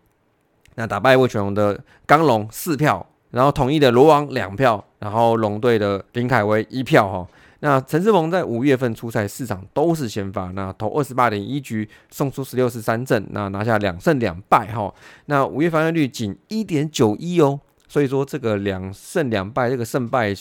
A: 那打败魏全龙的刚龙四票，然后统一的罗王两票，然后龙队的林凯威一票哈、那陈世鹏在五月份出赛四场都是先发，那投二十八点一局，送出十六次三振，那拿下两胜两败哈。那五月防御率仅一点九一哦，所以说这个两胜两败这个胜败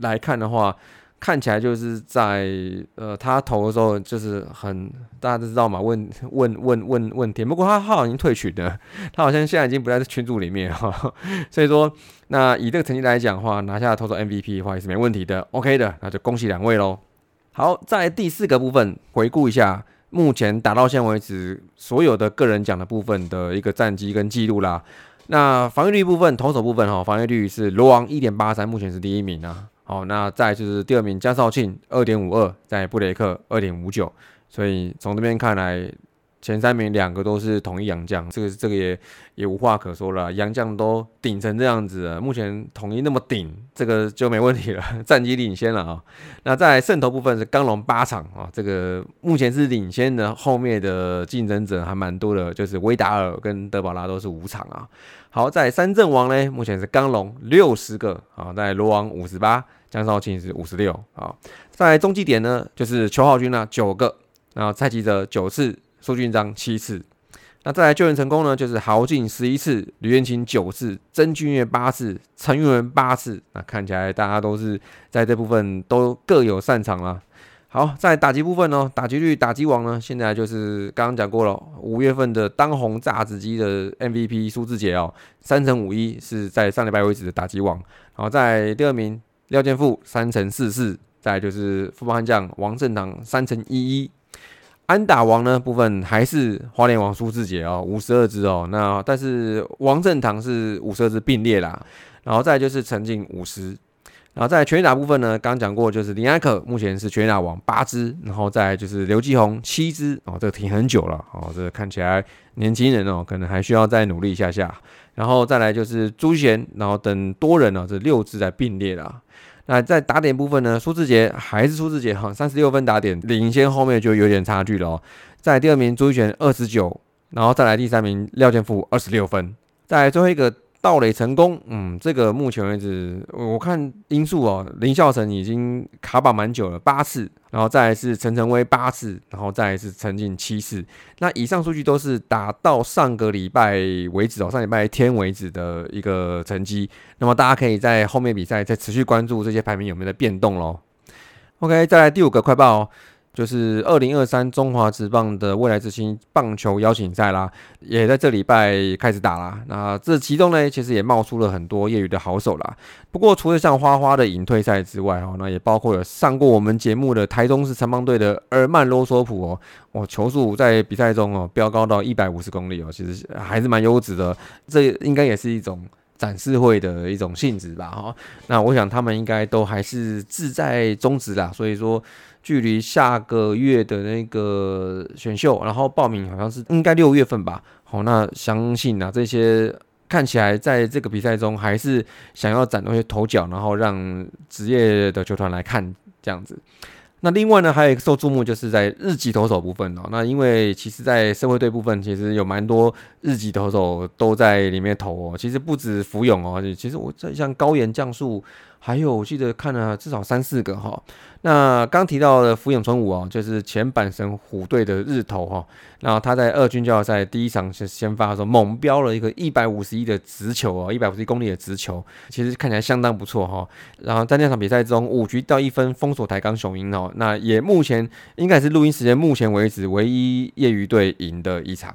A: 来看的话，看起来就是在呃他投的时候就是很大家都知道嘛，问问问问问题。不过他他好像已经退群了，(laughs) 他好像现在已经不在这群组里面哈。(laughs) 所以说，那以这个成绩来讲的话，拿下投手 MVP 的话也是没问题的，OK 的，那就恭喜两位喽。好，在第四个部分回顾一下目前打到现在为止所有的个人奖的部分的一个战绩跟记录啦。那防御率部分，投手部分哈，防御率是罗王一点八三，目前是第一名啊。好，那再就是第二名江少庆二点五二，在布雷克二点五九，所以从这边看来，前三名两个都是统一洋将，这个这个也也无话可说了，洋将都顶成这样子了，目前统一那么顶，这个就没问题了，战绩领先了啊。那在胜投部分是刚龙八场啊，这个目前是领先的，后面的竞争者还蛮多的，就是维达尔跟德保拉都是五场啊。好，在三阵王呢，目前是刚龙六十个啊，在罗王五十八，江少庆是五十六啊。在中继点呢，就是邱浩军啊九个，然后蔡奇哲九次，苏俊章七次。那再来救援成功呢，就是豪进十一次，吕彦琴九次，曾俊岳八次，陈玉文八次。那看起来大家都是在这部分都各有擅长啦。好，在打击部分呢，打击率打击王呢，现在就是刚刚讲过了，五月份的当红炸子鸡的 MVP 苏志杰哦，三乘五一是在上礼拜为止的打击王。然后在第二名廖健富三乘四四，再就是富邦悍将王正堂三乘一一。安打王呢部分还是花莲王苏志杰哦，五十二支哦。那但是王正堂是五十二支并列啦，然后再就是陈静五十，然后在全垒打部分呢，刚刚讲过就是林安可目前是全垒打王八支，然后再就是刘继宏七支哦，这个停很久了哦，这个看起来年轻人哦可能还需要再努力一下下，然后再来就是朱贤，然后等多人呢、这六支在并列啦。那在打点部分呢，苏志杰还是苏志杰哈，三十六分打点，领先后面就有点差距了哦。在第二名朱一璇二十九，然后再来第三名廖建富二十六分，在最后一个。盗垒成功，嗯，这个目前为止我看因素哦，林孝成已经卡榜蛮久了，八次，然后再来是陈晨威八次，然后再来是陈进七次。那以上数据都是打到上个礼拜为止哦，上礼拜天为止的一个成绩。那么大家可以在后面比赛再持续关注这些排名有没有在变动喽。OK，再来第五个快报。就是二零二三中华职棒的未来之星棒球邀请赛啦，也在这礼拜开始打啦。那这其中呢，其实也冒出了很多业余的好手啦。不过除了像花花的隐退赛之外，哦，那也包括有上过我们节目的台中市城棒队的尔曼罗索普哦，哦，球速在比赛中哦飙高到一百五十公里哦，其实还是蛮优质的。这应该也是一种展示会的一种性质吧，哈。那我想他们应该都还是志在中职啦，所以说。距离下个月的那个选秀，然后报名好像是应该六月份吧。好，那相信啊，这些看起来在这个比赛中还是想要展露一些头角，然后让职业的球团来看这样子。那另外呢，还有一个受注目，就是在日籍投手部分哦。那因为其实，在社会队部分，其实有蛮多日籍投手都在里面投哦。其实不止福永哦，其实我在像高岩降树。还有，我记得看了至少三四个哈。那刚提到的福永春武哦，就是前阪神虎队的日头哈。然后他在二军交流赛第一场先先发的时候，猛飙了一个一百五十一的直球哦，一百五十一公里的直球，其实看起来相当不错哈。然后在那场比赛中，五局到一分封锁台钢雄鹰哦。那也目前应该是录音时间目前为止唯一业余队赢的一场。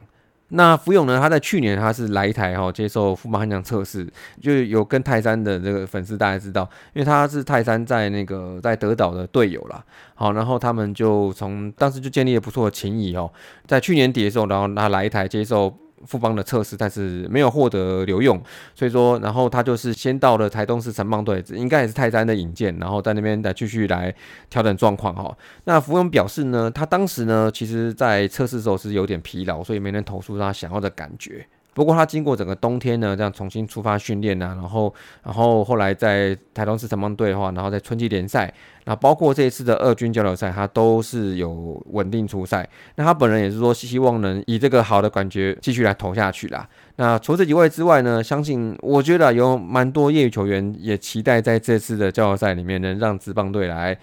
A: 那福永呢？他在去年他是来一台哈，接受富邦悍将测试，就有跟泰山的这个粉丝大家知道，因为他是泰山在那个在德岛的队友啦。好，然后他们就从当时就建立了不错的情谊哦，在去年底的时候，然后他来一台接受。富邦的测试，但是没有获得留用，所以说，然后他就是先到了台东市城邦队，应该也是泰山的引荐，然后在那边来继续来调整状况哈。那福永表示呢，他当时呢，其实在测试的时候是有点疲劳，所以没能投出他想要的感觉。不过他经过整个冬天呢，这样重新出发训练呐，然后，然后后来在台东市城邦队的话，然后在春季联赛，那包括这一次的二军交流赛，他都是有稳定出赛。那他本人也是说，希望能以这个好的感觉继续来投下去啦。那除这几位之外呢，相信我觉得有蛮多业余球员也期待在这次的交流赛里面能让职棒队来。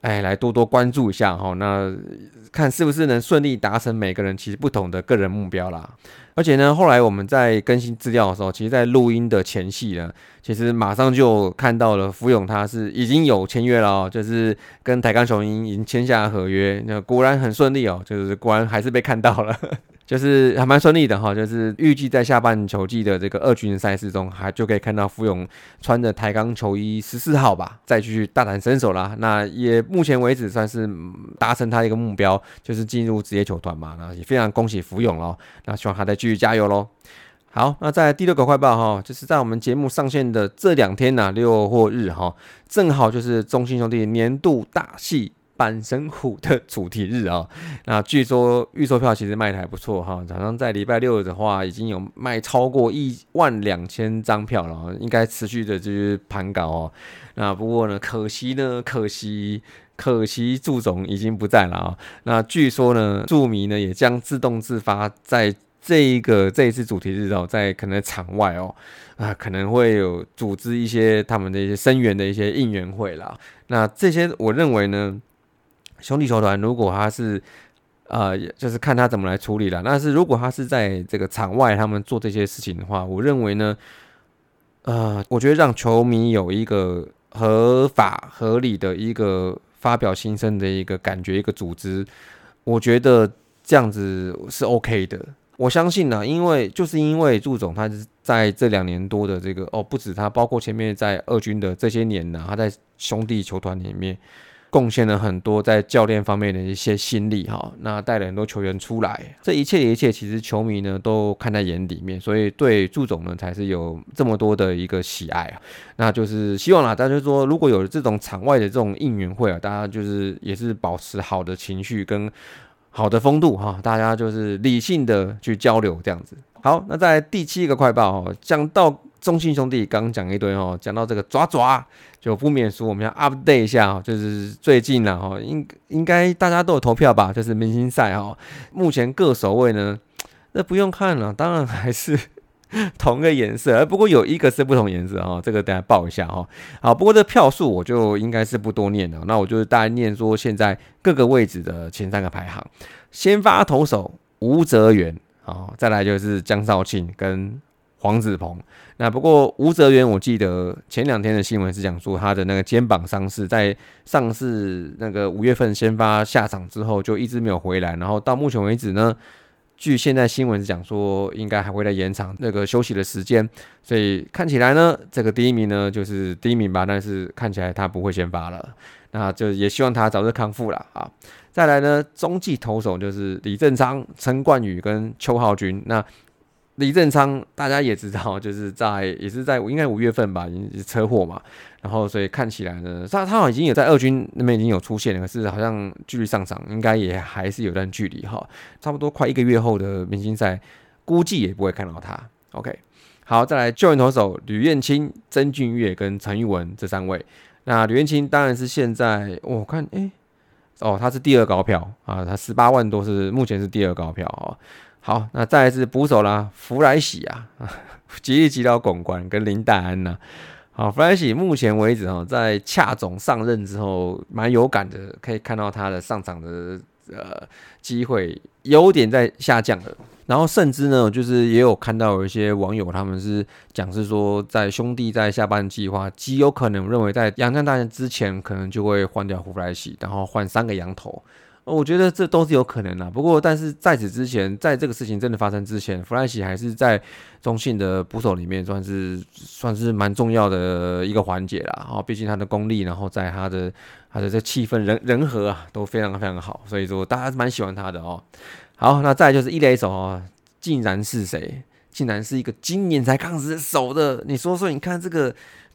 A: 哎，来多多关注一下哈，那看是不是能顺利达成每个人其实不同的个人目标啦。而且呢，后来我们在更新资料的时候，其实，在录音的前戏呢，其实马上就看到了福永他是已经有签约了哦，就是跟台钢雄鹰已经签下合约，那果然很顺利哦，就是果然还是被看到了。就是还蛮顺利的哈，就是预计在下半球季的这个二军赛事中，还就可以看到福永穿着台钢球衣十四号吧，再继续大展身手啦。那也目前为止算是达成他一个目标，就是进入职业球团嘛。那也非常恭喜福永喽，那希望他再继续加油喽。好，那在第六个快报哈，就是在我们节目上线的这两天呐，六或日哈，正好就是中信兄弟年度大戏。阪神虎的主题日啊，(laughs) 那据说预售票其实卖的还不错哈，早上在礼拜六的话已经有卖超过一万两千张票了，应该持续的就是盘搞哦。那不过呢，可惜呢，可惜可惜祝总已经不在了啊。那据说呢，祝迷呢也将自动自发在这一个这一次主题日哦，在可能场外哦啊，可能会有组织一些他们的一些声援的一些应援会啦。那这些我认为呢。兄弟球团如果他是，呃，就是看他怎么来处理了。但是如果他是在这个场外他们做这些事情的话，我认为呢，呃，我觉得让球迷有一个合法合理的一个发表心声的一个感觉，一个组织，我觉得这样子是 OK 的。我相信呢，因为就是因为祝总他是在这两年多的这个哦，不止他，包括前面在二军的这些年呢，他在兄弟球团里面。贡献了很多在教练方面的一些心力哈，那带了很多球员出来，这一切的一切其实球迷呢都看在眼里面，所以对祝总呢才是有这么多的一个喜爱啊。那就是希望啦，大家说如果有这种场外的这种应援会啊，大家就是也是保持好的情绪跟好的风度哈，大家就是理性的去交流这样子。好，那在第七个快报哦，讲到。中信兄弟刚刚讲一堆哦，讲到这个抓抓，就不免说我们要 update 一下，就是最近呢哈，应应该大家都有投票吧，就是明星赛哈，目前各守卫呢那不用看了，当然还是 (laughs) 同个颜色，不过有一个是不同颜色啊，这个大家报一下哈。好，不过这票数我就应该是不多念了，那我就大概念说现在各个位置的前三个排行。先发投手吴泽源啊，再来就是江少庆跟黄子鹏。那不过吴泽源，我记得前两天的新闻是讲说他的那个肩膀伤势，在上次那个五月份先发下场之后就一直没有回来，然后到目前为止呢。据现在新闻讲说，应该还会再延长那个休息的时间，所以看起来呢，这个第一名呢就是第一名吧，但是看起来他不会先发了，那就也希望他早日康复了啊。再来呢，中继投手就是李正昌、陈冠宇跟邱浩军，那。李正昌，大家也知道，就是在也是在应该五月份吧，经车祸嘛，然后所以看起来呢，他他好像已经有在二军那边已经有出现了，可是好像距离上场应该也还是有段距离哈，差不多快一个月后的明星赛，估计也不会看到他。OK，好，再来救援投手吕彦青、曾俊岳跟陈玉文这三位，那吕彦青当然是现在我看，哎，哦，他是第二高票啊，他十八万多是目前是第二高票哦。好，那再来是捕手啦，福来喜啊，(laughs) 吉利吉岛拱关跟林黛安呐。好，弗莱喜目前为止哈，在恰总上任之后，蛮有感的，可以看到他的上场的呃机会有点在下降了。然后甚至呢，就是也有看到有一些网友他们是讲是说，在兄弟在下半计划极有可能认为在洋将大战之前，可能就会换掉弗莱喜，然后换三个羊头。我觉得这都是有可能的，不过但是在此之前，在这个事情真的发生之前，弗莱西还是在中信的捕手里面算是算是蛮重要的一个环节啦。哦，毕竟他的功力，然后在他的他的这气氛人人和啊都非常非常好，所以说大家蛮喜欢他的哦。好，那再就是一垒手哦，竟然是谁？竟然是一个今年才刚失手的。你说说，你看这个。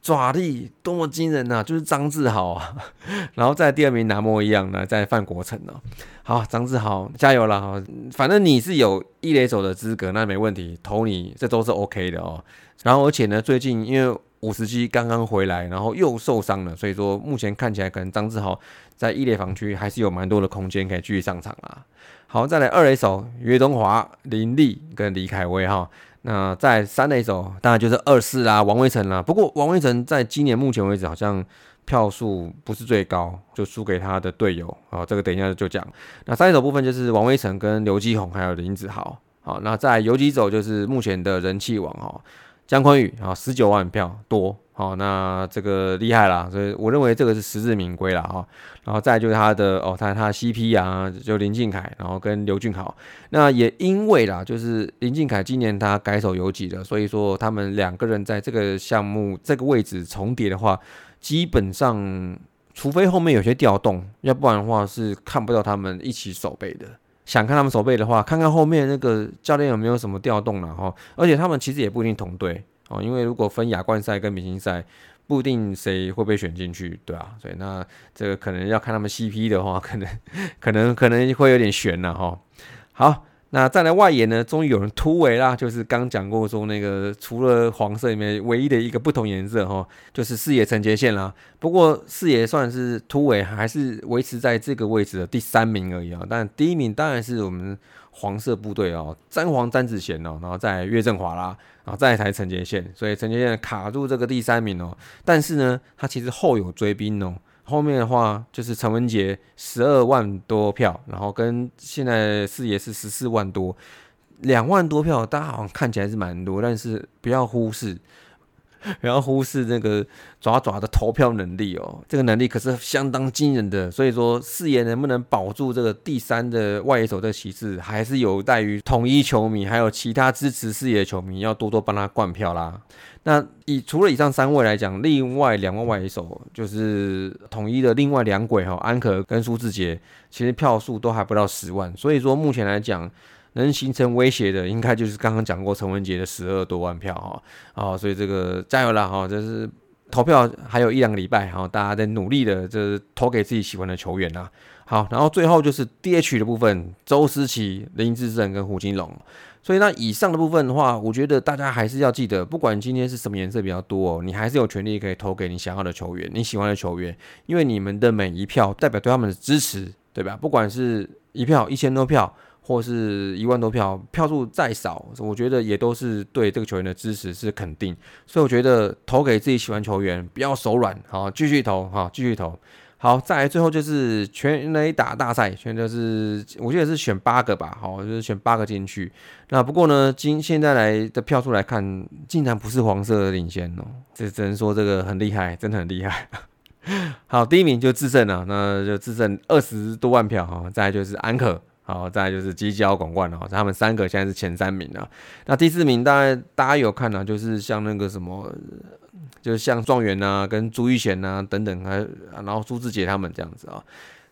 A: 爪力多么惊人呐！就是张志豪啊，(laughs) 然后在第二名拿莫一样呢，在范国成哦。好，张志豪加油了哈！反正你是有一垒手的资格，那没问题，投你这都是 OK 的哦。然后而且呢，最近因为五十七刚刚回来，然后又受伤了，所以说目前看起来可能张志豪在一垒防区还是有蛮多的空间可以继续上场啊。好，再来二垒手岳东华、林立跟李凯威哈。那在三垒手当然就是二四啦，王威成啦。不过王威成在今年目前为止好像票数不是最高，就输给他的队友啊。这个等一下就讲。那三垒手部分就是王威成跟刘基宏还有林子豪。好，那在游击手就是目前的人气王哈，姜昆宇啊，十九万票多。好，那这个厉害啦，所以我认为这个是实至名归了哈。然后再就是他的哦，他他 CP 啊，就林俊凯，然后跟刘俊豪。那也因为啦，就是林俊凯今年他改手游击了，所以说他们两个人在这个项目这个位置重叠的话，基本上除非后面有些调动，要不然的话是看不到他们一起守备的。想看他们守备的话，看看后面那个教练有没有什么调动了哈。而且他们其实也不一定同队。哦，因为如果分亚冠赛跟明星赛，不一定谁会被选进去，对啊，所以那这个可能要看他们 CP 的话，可能可能可能会有点悬了哈。好，那再来外野呢，终于有人突围啦，就是刚讲过说那个除了黄色里面唯一的一个不同颜色哈，就是视野承接线啦。不过视野算是突围，还是维持在这个位置的第三名而已啊。但第一名当然是我们。黄色部队哦，詹皇詹子贤哦，然后再岳振华啦，然后再一台陈杰宪，所以陈杰宪卡住这个第三名哦。但是呢，他其实后有追兵哦，后面的话就是陈文杰十二万多票，然后跟现在四爷是十四万多，两万多票，大家好像看起来是蛮多，但是不要忽视。不要忽视那个爪爪的投票能力哦，这个能力可是相当惊人的。所以说，四爷能不能保住这个第三的外野手的旗帜，还是有待于统一球迷还有其他支持四爷的球迷要多多帮他灌票啦。那以除了以上三位来讲，另外两位外野手就是统一的另外两鬼哈，安可跟苏志杰，其实票数都还不到十万。所以说，目前来讲。能形成威胁的，应该就是刚刚讲过陈文杰的十二多万票哈，哦，所以这个加油啦哈，就是投票还有一两个礼拜哈，大家在努力的，就是投给自己喜欢的球员呐。好，然后最后就是 DH 的部分，周思齐、林志胜跟胡金龙。所以那以上的部分的话，我觉得大家还是要记得，不管今天是什么颜色比较多哦，你还是有权利可以投给你想要的球员，你喜欢的球员，因为你们的每一票代表对他们的支持，对吧？不管是一票一千多票。或是一万多票，票数再少，我觉得也都是对这个球员的支持是肯定。所以我觉得投给自己喜欢球员，不要手软，好，继续投，好，继续投。好，再来最后就是全垒打大赛，全就是我记得是选八个吧，好，就是选八个进去。那不过呢，今现在来的票数来看，竟然不是黄色的领先哦，这只能说这个很厉害，真的很厉害。(laughs) 好，第一名就制胜了，那就制胜二十多万票哈，再来就是安可。好，再来就是基交广冠了，他们三个现在是前三名了。那第四名，大家大家有看呢，就是像那个什么，就是像状元呐，跟朱玉贤呐等等，还然后朱志杰他们这样子啊。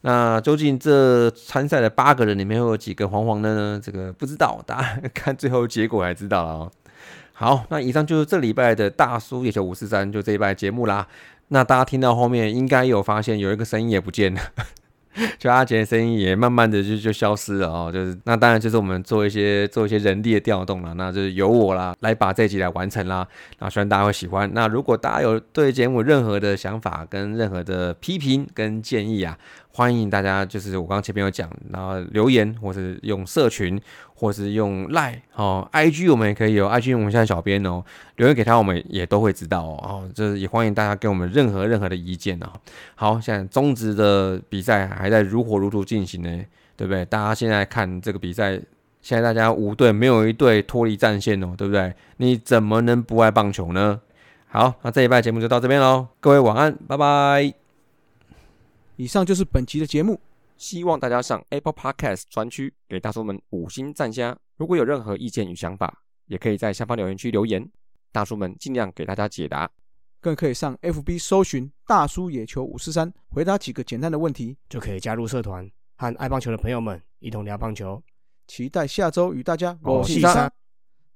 A: 那究竟这参赛的八个人里面会有几个黄黄的呢？这个不知道，大家 (laughs) 看最后结果才知道了哦。好，那以上就是这礼拜的大叔野球五四三，就这一拜节目啦。那大家听到后面应该有发现，有一个声音也不见了。(laughs) 就阿杰的声音也慢慢的就就消失了哦，就是那当然就是我们做一些做一些人力的调动了，那就是由我啦来把这集来完成啦，那希望大家会喜欢。那如果大家有对节目任何的想法跟任何的批评跟建议啊。欢迎大家，就是我刚刚前面有讲，然后留言，或是用社群，或是用赖哦，IG 我们也可以有，IG 我们现在小编哦，留言给他，我们也都会知道哦。哦，就是也欢迎大家给我们任何任何的意见哦。好，现在中职的比赛还在如火如荼进行呢，对不对？大家现在看这个比赛，现在大家五队没有一队脱离战线哦，对不对？你怎么能不爱棒球呢？好，那这一拜节目就到这边喽，各位晚安，拜拜。
C: 以上就是本期的节目，
A: 希望大家上 Apple Podcast 专区给大叔们五星赞加。如果有任何意见与想法，也可以在下方留言区留言，大叔们尽量给大家解答。
C: 更可以上 FB 搜寻“大叔野球五四三”，回答几个简单的问题，
B: 就可以加入社团，和爱棒球的朋友们一同聊棒球。
C: 期待下周与大家
B: 我是三，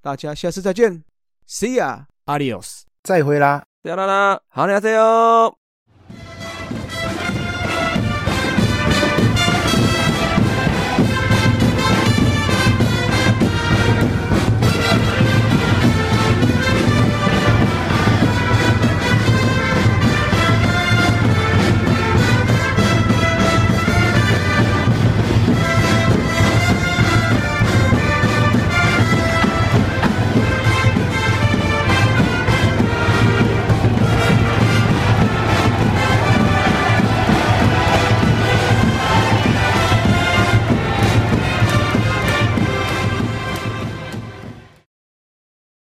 C: 大家下次再见，See ya，Adios，
D: 再会啦，
A: 再啦啦，好，你好，加油。